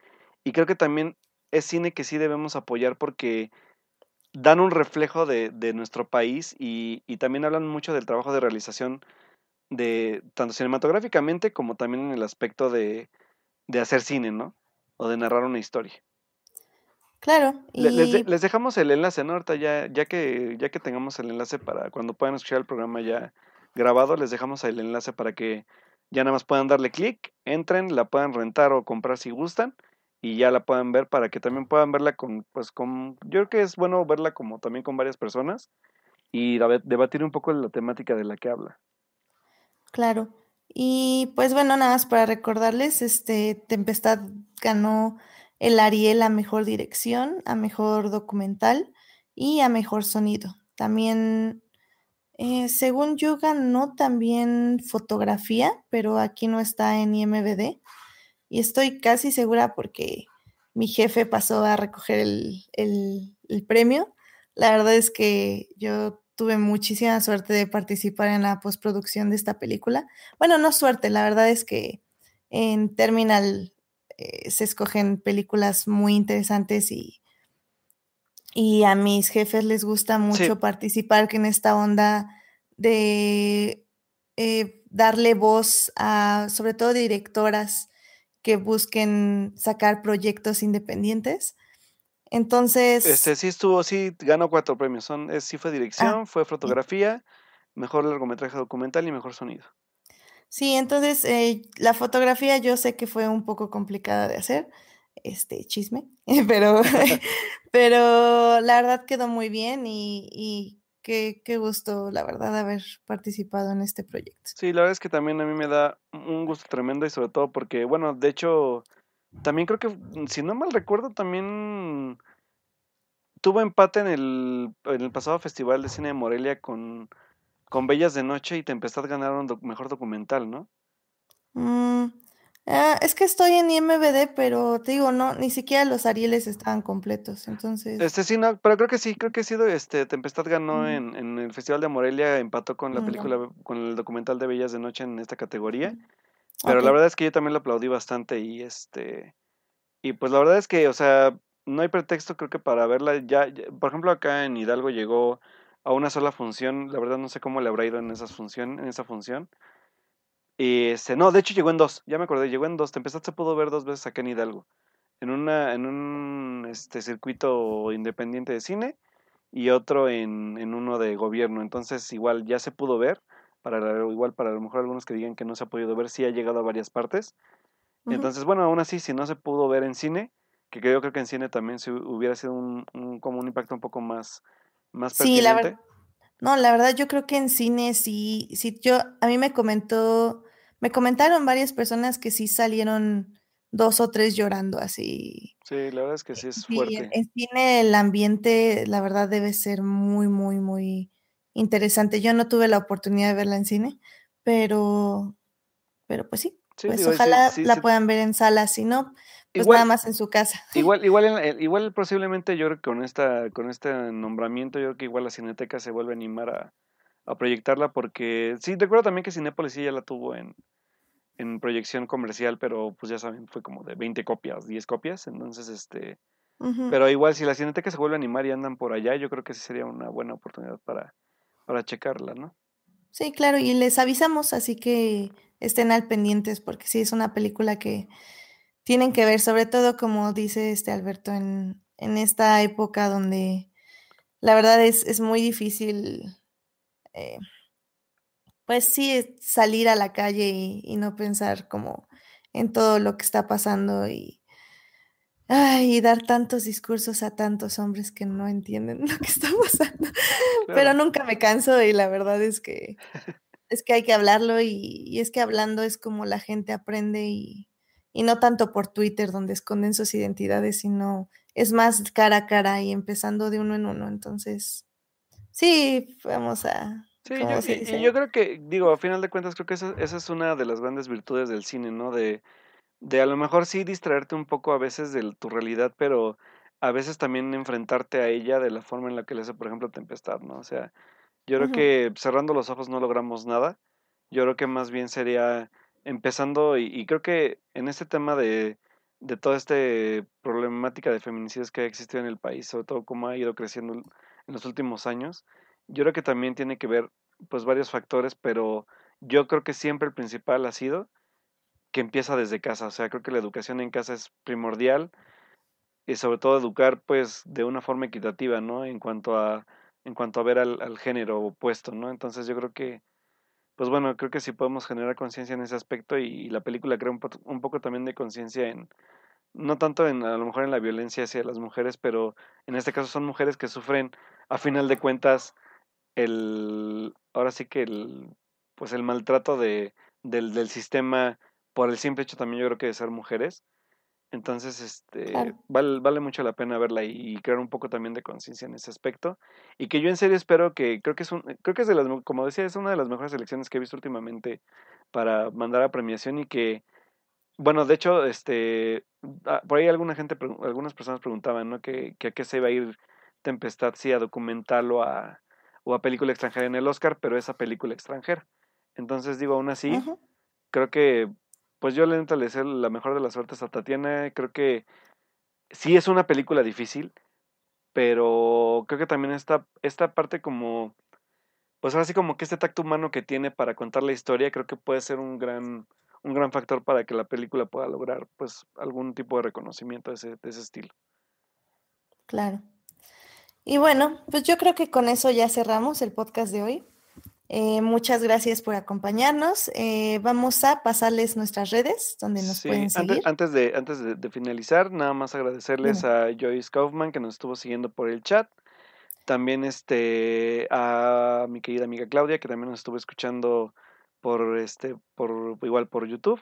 Y creo que también es cine que sí debemos apoyar porque dan un reflejo de, de nuestro país y, y, también hablan mucho del trabajo de realización de tanto cinematográficamente como también en el aspecto de, de hacer cine, ¿no? O de narrar una historia. Claro. Y... Les, de, les, dejamos el enlace, ¿no? Ahorita ya, ya que ya que tengamos el enlace para cuando puedan escuchar el programa ya grabado, les dejamos el enlace para que ya nada más puedan darle clic, entren, la puedan rentar o comprar si gustan y ya la puedan ver para que también puedan verla con, pues con, yo creo que es bueno verla como también con varias personas y debatir un poco la temática de la que habla. Claro. Y pues bueno, nada más para recordarles, este Tempestad ganó el Ariel a mejor dirección, a mejor documental y a mejor sonido. También, eh, según yo, ganó también fotografía, pero aquí no está en IMBD. Y estoy casi segura porque mi jefe pasó a recoger el, el premio. La verdad es que yo tuve muchísima suerte de participar en la postproducción de esta película. Bueno, no suerte, la verdad es que en Terminal eh, se escogen películas muy interesantes y, y a mis jefes les gusta mucho participar en esta onda de eh, darle voz a, sobre todo, directoras que busquen sacar proyectos independientes. Entonces. Este sí estuvo, sí ganó cuatro premios. Son, sí fue ah, dirección, fue fotografía, mejor largometraje documental y mejor sonido. Sí, entonces eh, la fotografía yo sé que fue un poco complicada de hacer, este chisme, (laughs) pero, (laughs) pero la verdad quedó muy bien y, y qué, qué, gusto, la verdad, haber participado en este proyecto. Sí, la verdad es que también a mí me da un gusto tremendo y sobre todo porque, bueno, de hecho, también creo que, mm, si no mal recuerdo, también tuvo empate en el, en el pasado Festival de Cine de Morelia con, con Bellas de Noche y Tempestad ganaron mejor documental, ¿no? Mm, ah, es que estoy en IMBD, pero te digo, no, ni siquiera los Arieles estaban completos, entonces. Este sí, no, pero creo que sí, creo que ha sido este, Tempestad ganó en, en, el Festival de Morelia, empató con la mm, película, con el documental de Bellas de Noche en esta categoría. Pero la verdad es que yo también lo aplaudí bastante y este y pues la verdad es que, o sea, no hay pretexto creo que para verla ya, por ejemplo, acá en Hidalgo llegó a una sola función, la verdad no sé cómo le habrá ido en esas función, en esa función. Y este, no, de hecho llegó en dos, ya me acordé, llegó en dos, Tempestad se pudo ver dos veces acá en Hidalgo. En una en un este circuito independiente de cine y otro en, en uno de gobierno, entonces igual ya se pudo ver para igual para a lo mejor algunos que digan que no se ha podido ver, sí ha llegado a varias partes. Entonces, bueno, aún así, si no se pudo ver en cine, que yo creo que en cine también se hubiera sido un, como un impacto un poco más, más Sí, la verdad. No, la verdad, yo creo que en cine sí, sí, yo, a mí me comentó, me comentaron varias personas que sí salieron dos o tres llorando así. Sí, la verdad es que sí es fuerte. en cine el ambiente, la verdad, debe ser muy, muy, muy interesante. Yo no tuve la oportunidad de verla en cine, pero, pero pues sí, pues ojalá la puedan ver en sala, si no, pues nada más en su casa. Igual, igual, igual posiblemente yo creo que con esta, con este nombramiento, yo creo que igual la Cineteca se vuelve a animar a, a proyectarla porque, sí, recuerdo también que Cinépolis sí ya la tuvo en, en proyección comercial, pero pues ya saben, fue como de 20 copias, 10 copias, entonces este... Pero igual si la Cineteca se vuelve a animar y andan por allá, yo creo que sí sería una buena oportunidad para, para checarla, ¿no? Sí, claro, y les avisamos, así que estén al pendientes, porque sí es una película que tienen que ver, sobre todo como dice este Alberto, en, en esta época donde la verdad es, es muy difícil, eh, pues sí, salir a la calle y, y no pensar como en todo lo que está pasando y, Ay, y dar tantos discursos a tantos hombres que no entienden (laughs) lo que está pasando. Pero nunca me canso y la verdad es que (laughs) es que hay que hablarlo y, es que hablando es como la gente aprende y, y, no tanto por Twitter donde esconden sus identidades, sino es más cara a cara y empezando de uno en uno. Entonces, sí, vamos a... Sí, yo, y, yo creo que, digo, a final de cuentas, creo que esa, esa es una de las grandes virtudes del cine, ¿no? De, de a lo mejor sí distraerte un poco a veces de tu realidad, pero a veces también enfrentarte a ella de la forma en la que le hace, por ejemplo, Tempestad, ¿no? O sea, yo creo que cerrando los ojos no logramos nada. Yo creo que más bien sería empezando, y, creo que en este tema de, de toda esta problemática de feminicidios que ha existido en el país, sobre todo cómo ha ido creciendo en los últimos años, yo creo que también tiene que ver pues varios factores, pero yo creo que siempre el principal ha sido que empieza desde casa. O sea, creo que la educación en casa es primordial y sobre todo educar pues de una forma equitativa, ¿no? En cuanto a, en cuanto a ver al, género opuesto, ¿no? Entonces yo creo que, pues bueno, creo que sí podemos generar conciencia en ese aspecto y, la película crea un, poco también de conciencia en, no tanto en, a lo mejor en la violencia hacia las mujeres, pero en este caso son mujeres que sufren, a final de cuentas, el, ahora sí que el, pues el maltrato de, del, del sistema por el simple hecho también yo creo que de ser mujeres. Entonces, este, vale, vale mucho la pena verla y, crear un poco también de conciencia en ese aspecto. Y que yo en serio espero que, creo que es un, creo que es de las, como decía, es una de las mejores elecciones que he visto últimamente para mandar a premiación y que, bueno, de hecho, este, ah, por ahí alguna gente, algunas personas preguntaban, ¿no? Que, que a qué se iba a ir Tempestad, si a documental o a, o a película extranjera en el Oscar, pero esa película extranjera. Entonces digo, aún así, creo que pues yo le le deseo la mejor de las suertes a Tatiana. Creo que sí es una película difícil, pero creo que también esta, esta parte como, pues ahora sí como que este tacto humano que tiene para contar la historia, creo que puede ser un gran, un gran factor para que la película pueda lograr pues algún tipo de reconocimiento de ese, de ese estilo. Claro. Y bueno, pues yo creo que con eso ya cerramos el podcast de hoy. Eh, muchas gracias por acompañarnos. Eh, vamos a pasarles nuestras redes donde nos pueden seguir. Antes, de, antes de, finalizar, nada más agradecerles a Joyce Kaufman que nos estuvo siguiendo por el chat. También este a mi querida amiga Claudia que también nos estuvo escuchando por este por igual por YouTube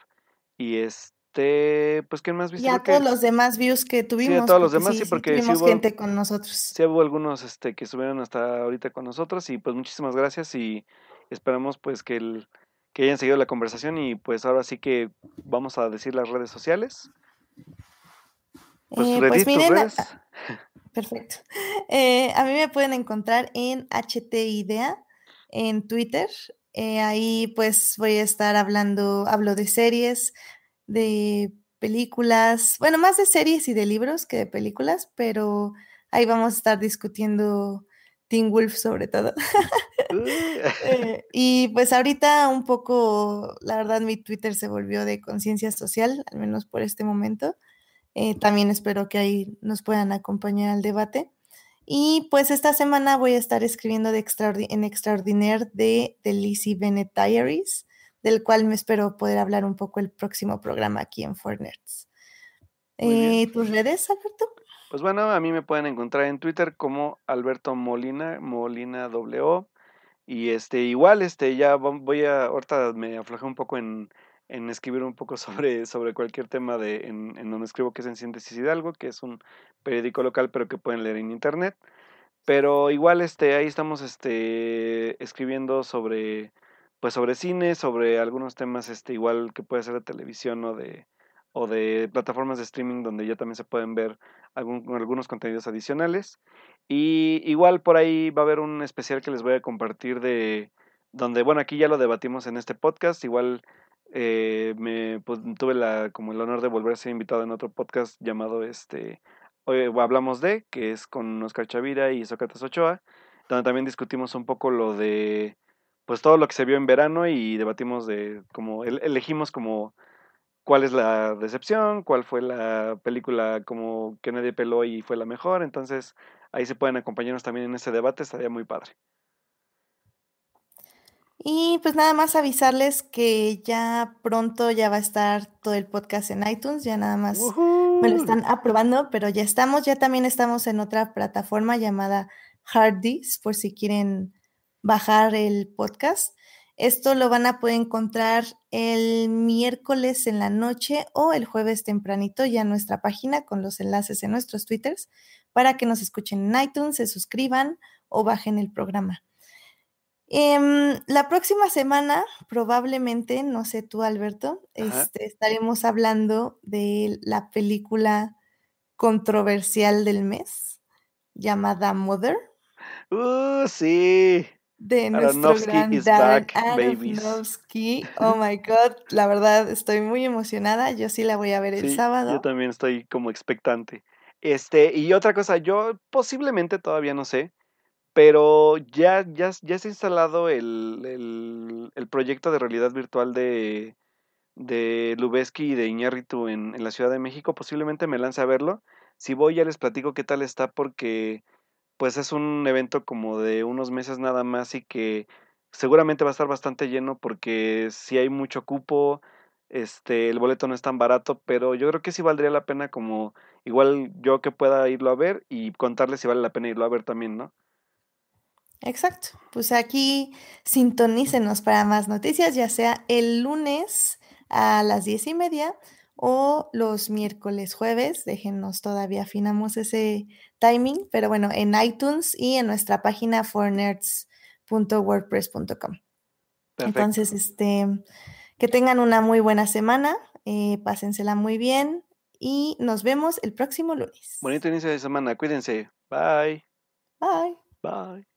y este pues quién más viste y a todos los demás views que tuvimos sí a todos los demás sí, porque tuvimos gente con nosotros sí hubo algunos este que estuvieron hasta ahorita con nosotros y pues muchísimas gracias y Esperamos pues que, el, que hayan seguido la conversación y pues ahora sí que vamos a decir las redes sociales. Pues, eh, pues miren, perfecto. (laughs) Eh, a mí me pueden encontrar en HTIDEA en Twitter. Eh, ahí pues voy a estar hablando, hablo de series, de películas, bueno, más de series y de libros que de películas, pero ahí vamos a estar discutiendo Teen Wolf sobre todo. (laughs) (laughs) Eh, y pues ahorita un poco, la verdad, mi Twitter se volvió de conciencia social, al menos por este momento. Eh, también espero que ahí nos puedan acompañar al debate. Y pues esta semana voy a estar escribiendo de en Extraordinaire de The Lizzie Bennett Diaries, del cual me espero poder hablar un poco el próximo programa aquí en Fornerds. Eh, ¿Tus redes, Alberto? Pues bueno, a mí me pueden encontrar en Twitter como Alberto Molina, Molina W. Y este, igual, este, ya voy a, ahorita me aflojé un poco en, en escribir un poco (laughs) sobre, sobre cualquier tema de, en, en donde escribo que es en Síntesis Hidalgo, que es un periódico local, pero que pueden leer en internet. Pero igual, este, ahí estamos, este, escribiendo sobre, pues sobre cine, sobre algunos temas, este, igual que puede ser de televisión o de, o de plataformas de streaming donde ya también se pueden ver algunos contenidos adicionales. Y igual por ahí va a haber un especial que les voy a compartir de donde, bueno, aquí ya lo debatimos en este podcast, igual eh, me pues, tuve la, como el honor de volver a ser invitado en otro podcast llamado este Hoy Hablamos de, que es con Oscar Chavira y Sócrates Ochoa, donde también discutimos un poco lo de pues todo lo que se vio en verano y debatimos de como elegimos como cuál es la decepción, cuál fue la película como que nadie peló y fue la mejor. Entonces ahí se pueden acompañarnos también en ese debate, estaría muy padre. Y pues nada más avisarles que ya pronto ya va a estar todo el podcast en iTunes, ya nada más me lo están aprobando, pero ya estamos, ya también estamos en otra plataforma llamada Hardys, por si quieren bajar el podcast. Esto lo van a poder encontrar el miércoles en la noche o el jueves tempranito ya en nuestra página con los enlaces en nuestros twitters para que nos escuchen en iTunes, se suscriban o bajen el programa. Em, la próxima semana, probablemente, no sé tú, Alberto, este, estaremos hablando de la película controversial del mes llamada Mother. Uh, sí de nuestro gran Darren Aronofsky. Oh my God, la verdad estoy muy emocionada. Yo sí la voy a ver el sábado. Yo también estoy como expectante. Este, y otra cosa, yo posiblemente todavía no sé, pero ya, ya, ya se ha instalado el, el, proyecto de realidad virtual de, de Lubeski y de Iñárritu en, en la Ciudad de México. Posiblemente me lance a verlo. Si voy ya les platico qué tal está porque pues es un evento como de unos meses nada más y que seguramente va a estar bastante lleno porque si hay mucho cupo, este, el boleto no es tan barato, pero yo creo que sí valdría la pena como igual yo que pueda irlo a ver y contarles si vale la pena irlo a ver también, ¿no? Exacto. Pues aquí sintonícenos para más noticias, ya sea el lunes a las diez y media o los miércoles, jueves. Déjenos, todavía afinamos ese timing, pero bueno, en iTunes y en nuestra página fornerds.wordpress.com. Entonces, este, que tengan una muy buena semana, eh, pásensela muy bien y nos vemos el próximo lunes. Bonito inicio de semana, cuídense. Bye. Bye. Bye.